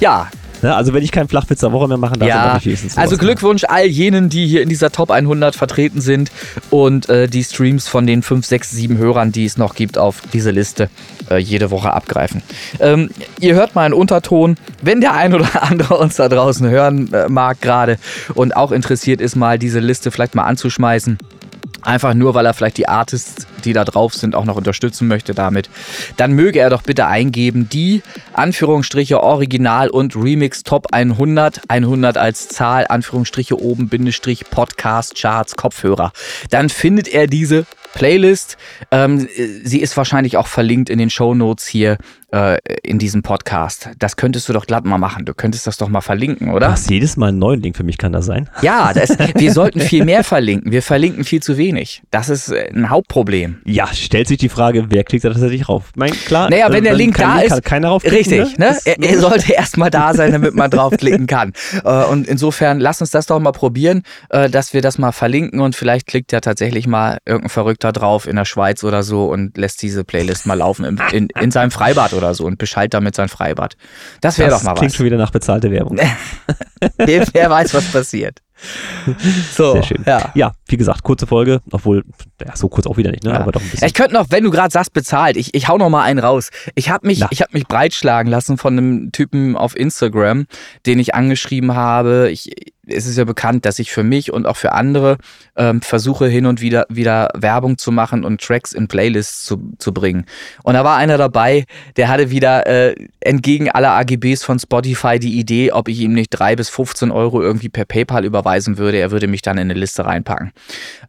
[SPEAKER 2] Ja,
[SPEAKER 1] Ne, also wenn ich keinen Flachwitz der Woche mehr machen darf,
[SPEAKER 2] ja, dann mache ich wenigstens Also Glückwunsch all jenen, die hier in dieser Top 100 vertreten sind und äh, die Streams von den 5, 6, 7 Hörern, die es noch gibt, auf diese Liste äh, jede Woche abgreifen. Ähm, ihr hört mal einen Unterton, wenn der ein oder andere uns da draußen hören äh, mag gerade und auch interessiert ist, mal diese Liste vielleicht mal anzuschmeißen einfach nur, weil er vielleicht die Artists, die da drauf sind, auch noch unterstützen möchte damit, dann möge er doch bitte eingeben, die Anführungsstriche Original und Remix Top 100, 100 als Zahl, Anführungsstriche oben, Bindestrich Podcast, Charts, Kopfhörer. Dann findet er diese Playlist. Ähm, sie ist wahrscheinlich auch verlinkt in den Show Notes hier äh, in diesem Podcast. Das könntest du doch glatt mal machen. Du könntest das doch mal verlinken, oder?
[SPEAKER 1] Was, jedes Mal einen neuen Link für mich kann das sein?
[SPEAKER 2] Ja, das, wir sollten viel mehr verlinken. Wir verlinken viel zu wenig. Das ist äh, ein Hauptproblem.
[SPEAKER 1] Ja, stellt sich die Frage, wer klickt da tatsächlich rauf? Mein, klar,
[SPEAKER 2] naja, wenn der Link da Link ist,
[SPEAKER 1] keiner drauf
[SPEAKER 2] richtig, ne? ne? Er, er, sollte erstmal da sein, damit man draufklicken kann. Äh, und insofern, lass uns das doch mal probieren, äh, dass wir das mal verlinken und vielleicht klickt ja tatsächlich mal irgendein Verrückter drauf in der Schweiz oder so und lässt diese Playlist mal laufen im, in, in seinem Freibad oder so und beschallt damit sein Freibad. Das wäre doch mal was.
[SPEAKER 1] Klingt schon wieder nach bezahlte Werbung.
[SPEAKER 2] wer, wer weiß, was passiert.
[SPEAKER 1] So, Sehr schön. Ja. ja, wie gesagt, kurze Folge, obwohl, ja, so kurz auch wieder nicht, ne?
[SPEAKER 2] Ja. aber doch ein bisschen. Ich könnte noch, wenn du gerade sagst, bezahlt, ich, ich hau noch mal einen raus. Ich habe mich, hab mich breitschlagen lassen von einem Typen auf Instagram, den ich angeschrieben habe. Ich, es ist ja bekannt, dass ich für mich und auch für andere ähm, versuche hin und wieder wieder Werbung zu machen und Tracks in Playlists zu, zu bringen. Und da war einer dabei, der hatte wieder äh, entgegen aller AGBs von Spotify die Idee, ob ich ihm nicht drei bis 15 Euro irgendwie per PayPal überweisen würde. Er würde mich dann in eine Liste reinpacken.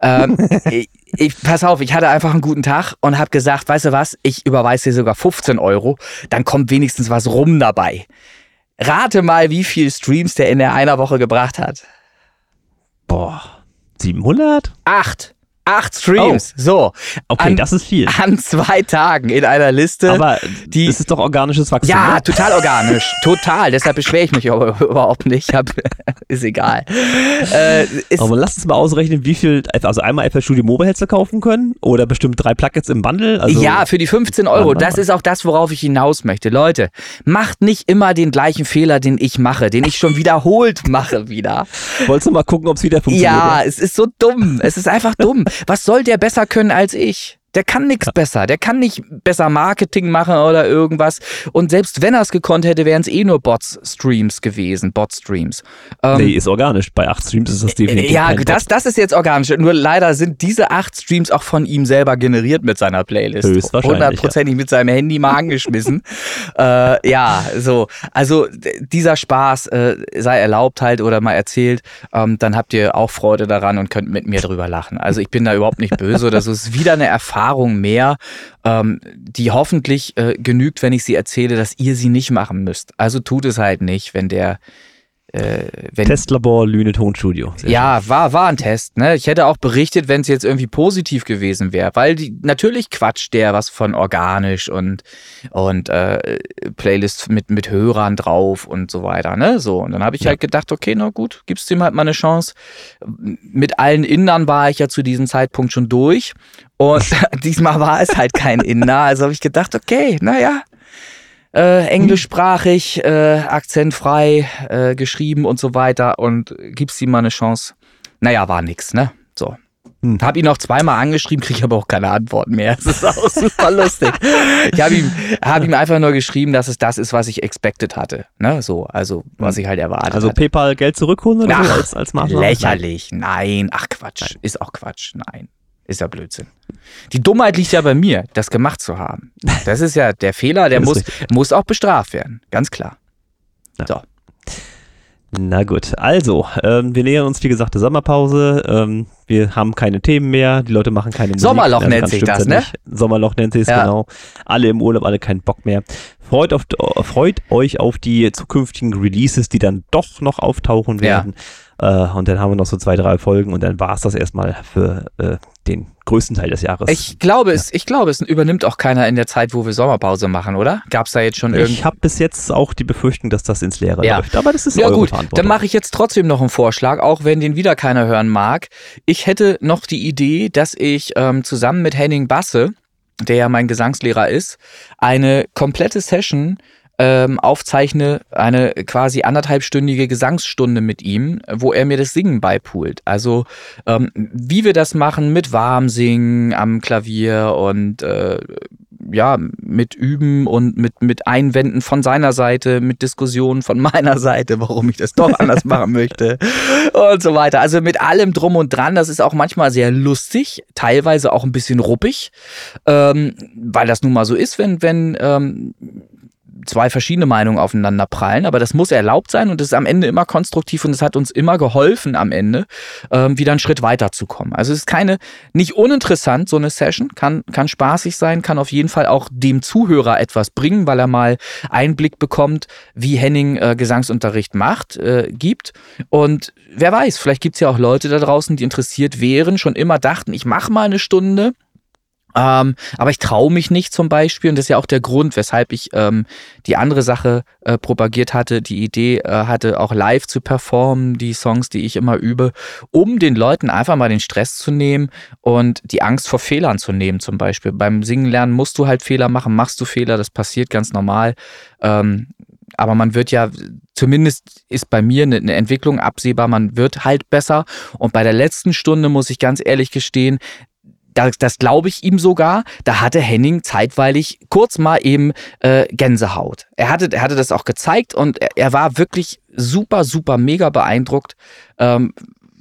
[SPEAKER 2] Ähm, ich, ich, pass auf, ich hatte einfach einen guten Tag und habe gesagt, weißt du was, ich überweise dir sogar 15 Euro, dann kommt wenigstens was rum dabei. Rate mal, wie viel Streams der in der einer Woche gebracht hat.
[SPEAKER 1] Boah, 700?
[SPEAKER 2] Acht. Acht Streams. Oh. So.
[SPEAKER 1] Okay, an, das ist viel.
[SPEAKER 2] An zwei Tagen in einer Liste.
[SPEAKER 1] Aber die, das ist doch organisches Wachstum.
[SPEAKER 2] Ja, oder? total organisch. total. Deshalb beschwere ich mich aber überhaupt nicht. Hab, ist egal.
[SPEAKER 1] Äh, ist aber lass uns mal ausrechnen, wie viel, also einmal FL Studio Mobile hättest du kaufen können oder bestimmt drei Plugins im Bundle. Also
[SPEAKER 2] ja, für die 15 Euro. Das ist auch das, worauf ich hinaus möchte. Leute, macht nicht immer den gleichen Fehler, den ich mache, den ich schon wiederholt mache wieder.
[SPEAKER 1] Wolltest du mal gucken, ob es wieder funktioniert?
[SPEAKER 2] Ja, es ist so dumm. Es ist einfach dumm. Was soll der besser können als ich? Der kann nichts ja. besser. Der kann nicht besser Marketing machen oder irgendwas. Und selbst wenn er es gekonnt hätte, wären es eh nur Bots-Streams gewesen. Bot-Streams.
[SPEAKER 1] Ähm, nee, ist organisch. Bei acht Streams ist das definitiv.
[SPEAKER 2] Ja, das, das ist jetzt organisch. Nur leider sind diese acht Streams auch von ihm selber generiert mit seiner Playlist. Hundertprozentig ja. mit seinem Handy mal angeschmissen. äh, ja, so. Also dieser Spaß äh, sei erlaubt halt oder mal erzählt. Ähm, dann habt ihr auch Freude daran und könnt mit mir drüber lachen. Also ich bin da überhaupt nicht böse oder so. Es ist wieder eine Erfahrung Erfahrung mehr, ähm, die hoffentlich äh, genügt, wenn ich sie erzähle, dass ihr sie nicht machen müsst. Also tut es halt nicht, wenn der
[SPEAKER 1] äh, wenn, Testlabor Lüne Tonstudio.
[SPEAKER 2] ja, war, war ein Test. Ne? Ich hätte auch berichtet, wenn es jetzt irgendwie positiv gewesen wäre, weil die, natürlich quatscht der was von organisch und, und äh, Playlist mit, mit Hörern drauf und so weiter. Ne? So, und dann habe ich ja. halt gedacht, okay, na gut, gibst ihm halt mal eine Chance. Mit allen Innern war ich ja zu diesem Zeitpunkt schon durch. Und diesmal war es halt kein Inner. Also habe ich gedacht, okay, naja, äh, englischsprachig, äh, akzentfrei äh, geschrieben und so weiter und gibst ihm mal eine Chance. Naja, war nix, ne? So. Hm. Hab ihn noch zweimal angeschrieben, kriege aber auch keine Antworten mehr. Das ist auch super lustig. Ich habe ihm, hab ihm einfach nur geschrieben, dass es das ist, was ich expected hatte. Ne? So, also was hm. ich halt erwartet
[SPEAKER 1] Also
[SPEAKER 2] hatte.
[SPEAKER 1] PayPal Geld zurückholen oder Ach, so als, als
[SPEAKER 2] Maßnahme? Lächerlich. Nein. Ach Quatsch. Nein. Ist auch Quatsch. Nein. Ist ja Blödsinn. Die Dummheit liegt ja bei mir, das gemacht zu haben. Das ist ja der Fehler, der muss, muss auch bestraft werden. Ganz klar.
[SPEAKER 1] Ja. So. Na gut, also, ähm, wir nähern uns, wie gesagt, der Sommerpause. Ähm, wir haben keine Themen mehr, die Leute machen keine Musik.
[SPEAKER 2] Sommerloch also, nennt sich das, ne?
[SPEAKER 1] Sommerloch nennt sich es, ja. genau. Alle im Urlaub, alle keinen Bock mehr. Freut, auf, freut euch auf die zukünftigen Releases, die dann doch noch auftauchen werden. Ja. Äh, und dann haben wir noch so zwei, drei Folgen und dann war es das erstmal für äh, den größten Teil des Jahres.
[SPEAKER 2] Ich glaube, ja. es, ich glaube, es übernimmt auch keiner in der Zeit, wo wir Sommerpause machen, oder? Gab es da jetzt schon
[SPEAKER 1] irgendwie? Ich habe bis jetzt auch die Befürchtung, dass das ins Leere ja. läuft.
[SPEAKER 2] Aber das ist ja gut. Dann mache ich jetzt trotzdem noch einen Vorschlag, auch wenn den wieder keiner hören mag. Ich hätte noch die Idee, dass ich ähm, zusammen mit Henning Basse, der ja mein Gesangslehrer ist, eine komplette Session ähm, aufzeichne, eine quasi anderthalbstündige Gesangsstunde mit ihm, wo er mir das Singen beipult. Also ähm, wie wir das machen mit Warmsingen am Klavier und äh, ja, mit Üben und mit, mit Einwänden von seiner Seite, mit Diskussionen von meiner Seite, warum ich das doch anders machen möchte und so weiter. Also mit allem drum und dran. Das ist auch manchmal sehr lustig, teilweise auch ein bisschen ruppig, ähm, weil das nun mal so ist, wenn, wenn ähm, zwei verschiedene Meinungen aufeinander prallen, aber das muss erlaubt sein und es ist am Ende immer konstruktiv und es hat uns immer geholfen am Ende, ähm, wieder einen Schritt weiter zu kommen. Also es ist keine, nicht uninteressant, so eine Session, kann, kann spaßig sein, kann auf jeden Fall auch dem Zuhörer etwas bringen, weil er mal Einblick bekommt, wie Henning äh, Gesangsunterricht macht, äh, gibt. Und wer weiß, vielleicht gibt es ja auch Leute da draußen, die interessiert wären, schon immer dachten, ich mache mal eine Stunde ähm, aber ich traue mich nicht zum Beispiel, und das ist ja auch der Grund, weshalb ich ähm, die andere Sache äh, propagiert hatte, die Idee äh, hatte, auch live zu performen, die Songs, die ich immer übe, um den Leuten einfach mal den Stress zu nehmen und die Angst vor Fehlern zu nehmen, zum Beispiel. Beim Singen lernen musst du halt Fehler machen, machst du Fehler, das passiert ganz normal. Ähm, aber man wird ja, zumindest ist bei mir eine Entwicklung absehbar, man wird halt besser. Und bei der letzten Stunde muss ich ganz ehrlich gestehen, das, das glaube ich ihm sogar, da hatte Henning zeitweilig kurz mal eben äh, Gänsehaut. Er hatte, er hatte das auch gezeigt und er, er war wirklich super, super mega beeindruckt, ähm,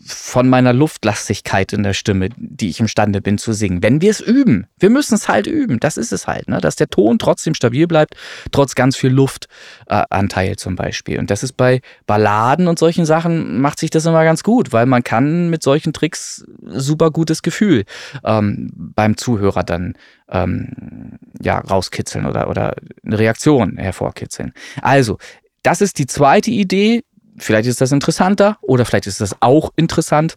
[SPEAKER 2] von meiner Luftlastigkeit in der Stimme, die ich imstande bin zu singen. Wenn wir es üben, wir müssen es halt üben, das ist es halt, ne? dass der Ton trotzdem stabil bleibt, trotz ganz viel Luftanteil äh, zum Beispiel. Und das ist bei Balladen und solchen Sachen, macht sich das immer ganz gut, weil man kann mit solchen Tricks super gutes Gefühl ähm, beim Zuhörer dann ähm, ja, rauskitzeln oder, oder eine Reaktion hervorkitzeln. Also, das ist die zweite Idee, vielleicht ist das interessanter oder vielleicht ist das auch interessant.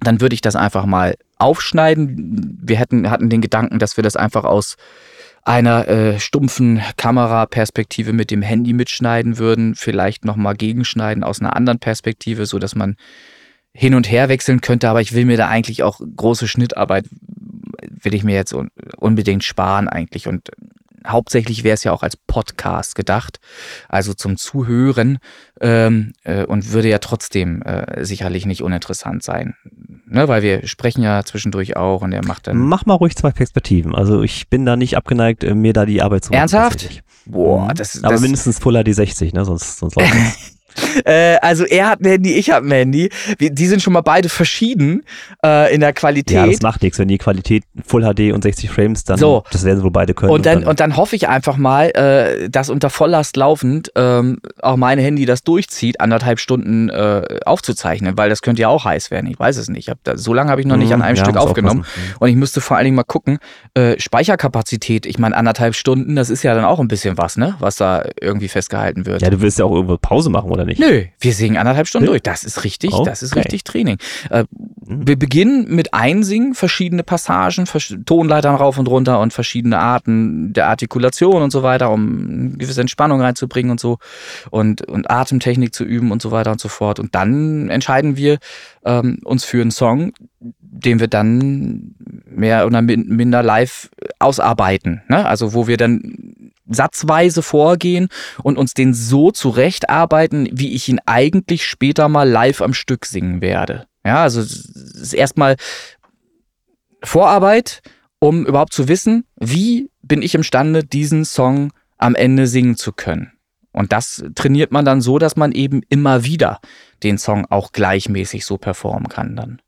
[SPEAKER 2] Dann würde ich das einfach mal aufschneiden. Wir hätten, hatten den Gedanken, dass wir das einfach aus einer äh, stumpfen Kameraperspektive mit dem Handy mitschneiden würden, vielleicht nochmal gegenschneiden aus einer anderen Perspektive, so dass man hin und her wechseln könnte, aber ich will mir da eigentlich auch große Schnittarbeit, will ich mir jetzt unbedingt sparen eigentlich und hauptsächlich wäre es ja auch als Podcast gedacht, also zum Zuhören ähm, äh, und würde ja trotzdem äh, sicherlich nicht uninteressant sein. Ne, weil wir sprechen ja zwischendurch auch und er macht dann.
[SPEAKER 1] Mach mal ruhig zwei Perspektiven. Also ich bin da nicht abgeneigt, äh, mir da die Arbeit zu machen.
[SPEAKER 2] Ernsthaft?
[SPEAKER 1] Boah, mhm. das, Aber mindestens Full HD 60, ne? Sonst, sonst läuft das.
[SPEAKER 2] Äh, also er hat ein Handy, ich habe ein Handy. Wir, die sind schon mal beide verschieden äh, in der Qualität. Ja,
[SPEAKER 1] das macht nichts. Wenn die Qualität Full HD und 60 Frames, dann so. das werden sie wohl beide können.
[SPEAKER 2] Und dann, und dann, und dann hoffe ich einfach mal, äh, dass unter Volllast laufend ähm, auch mein Handy das durchzieht, anderthalb Stunden äh, aufzuzeichnen, weil das könnte ja auch heiß werden. Ich weiß es nicht. Da, so lange habe ich noch nicht an mhm, einem ja, Stück aufgenommen. Und ich müsste vor allen Dingen mal gucken, äh, Speicherkapazität, ich meine anderthalb Stunden, das ist ja dann auch ein bisschen was, ne? Was da irgendwie festgehalten wird.
[SPEAKER 1] Ja, du willst ja auch irgendwo Pause machen, oder nicht?
[SPEAKER 2] Nö, wir singen anderthalb Stunden durch. Das ist richtig, okay. das ist richtig Training. Äh, mhm. wir beginnen mit Einsingen, verschiedene Passagen, Tonleitern rauf und runter und verschiedene Arten der Artikulation und so weiter, um eine gewisse Entspannung reinzubringen und so und, und Atemtechnik zu üben und so weiter und so fort. Und dann entscheiden wir ähm, uns für einen Song, den wir dann mehr oder minder live ausarbeiten. Ne? Also wo wir dann satzweise vorgehen und uns den so zurechtarbeiten, wie ich ihn eigentlich später mal live am Stück singen werde. Ja, also es ist erstmal Vorarbeit, um überhaupt zu wissen, wie bin ich imstande, diesen Song am Ende singen zu können. Und das trainiert man dann so, dass man eben immer wieder den Song auch gleichmäßig so performen kann dann.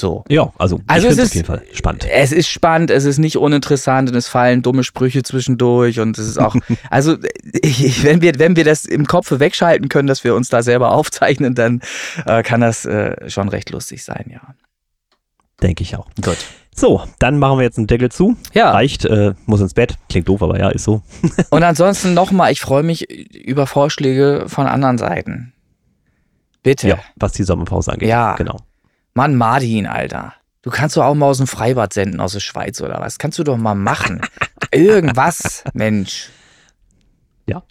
[SPEAKER 1] So. Ja, also,
[SPEAKER 2] also es ist
[SPEAKER 1] auf jeden Fall spannend.
[SPEAKER 2] Es ist spannend, es ist nicht uninteressant und es fallen dumme Sprüche zwischendurch und es ist auch, also ich, wenn wir, wenn wir das im Kopf wegschalten können, dass wir uns da selber aufzeichnen, dann äh, kann das äh, schon recht lustig sein, ja.
[SPEAKER 1] Denke ich auch.
[SPEAKER 2] Gut.
[SPEAKER 1] So, dann machen wir jetzt einen Deckel zu.
[SPEAKER 2] Ja.
[SPEAKER 1] Reicht, äh, muss ins Bett. Klingt doof, aber ja, ist so.
[SPEAKER 2] und ansonsten nochmal, ich freue mich über Vorschläge von anderen Seiten. Bitte. Ja,
[SPEAKER 1] was die Sommerpause angeht.
[SPEAKER 2] Ja.
[SPEAKER 1] Genau.
[SPEAKER 2] Mann, Martin, Alter. Du kannst doch auch mal aus dem Freibad senden, aus der Schweiz oder was? Kannst du doch mal machen. Irgendwas, Mensch.
[SPEAKER 1] Ja.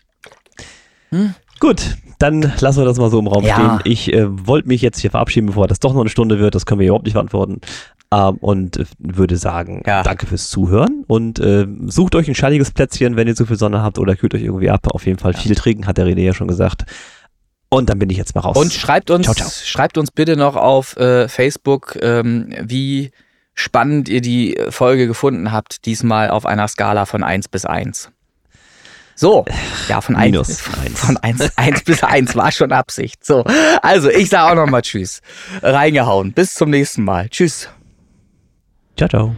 [SPEAKER 1] Hm? Gut, dann lassen wir das mal so im Raum ja. stehen. Ich äh, wollte mich jetzt hier verabschieden, bevor das doch noch eine Stunde wird. Das können wir überhaupt nicht beantworten. Ähm, und äh, würde sagen, ja. danke fürs Zuhören und äh, sucht euch ein schalliges Plätzchen, wenn ihr zu viel Sonne habt oder kühlt euch irgendwie ab. Auf jeden Fall ja. viel trinken, hat der René ja schon gesagt. Und dann bin ich jetzt mal raus.
[SPEAKER 2] Und schreibt uns, ciao, ciao. schreibt uns bitte noch auf äh, Facebook, ähm, wie spannend ihr die Folge gefunden habt, diesmal auf einer Skala von 1 bis 1. So, ja, von 1, Minus von 1, 1 bis 1 war schon Absicht. So, also ich sage auch nochmal Tschüss. Reingehauen. Bis zum nächsten Mal. Tschüss.
[SPEAKER 1] Ciao, ciao.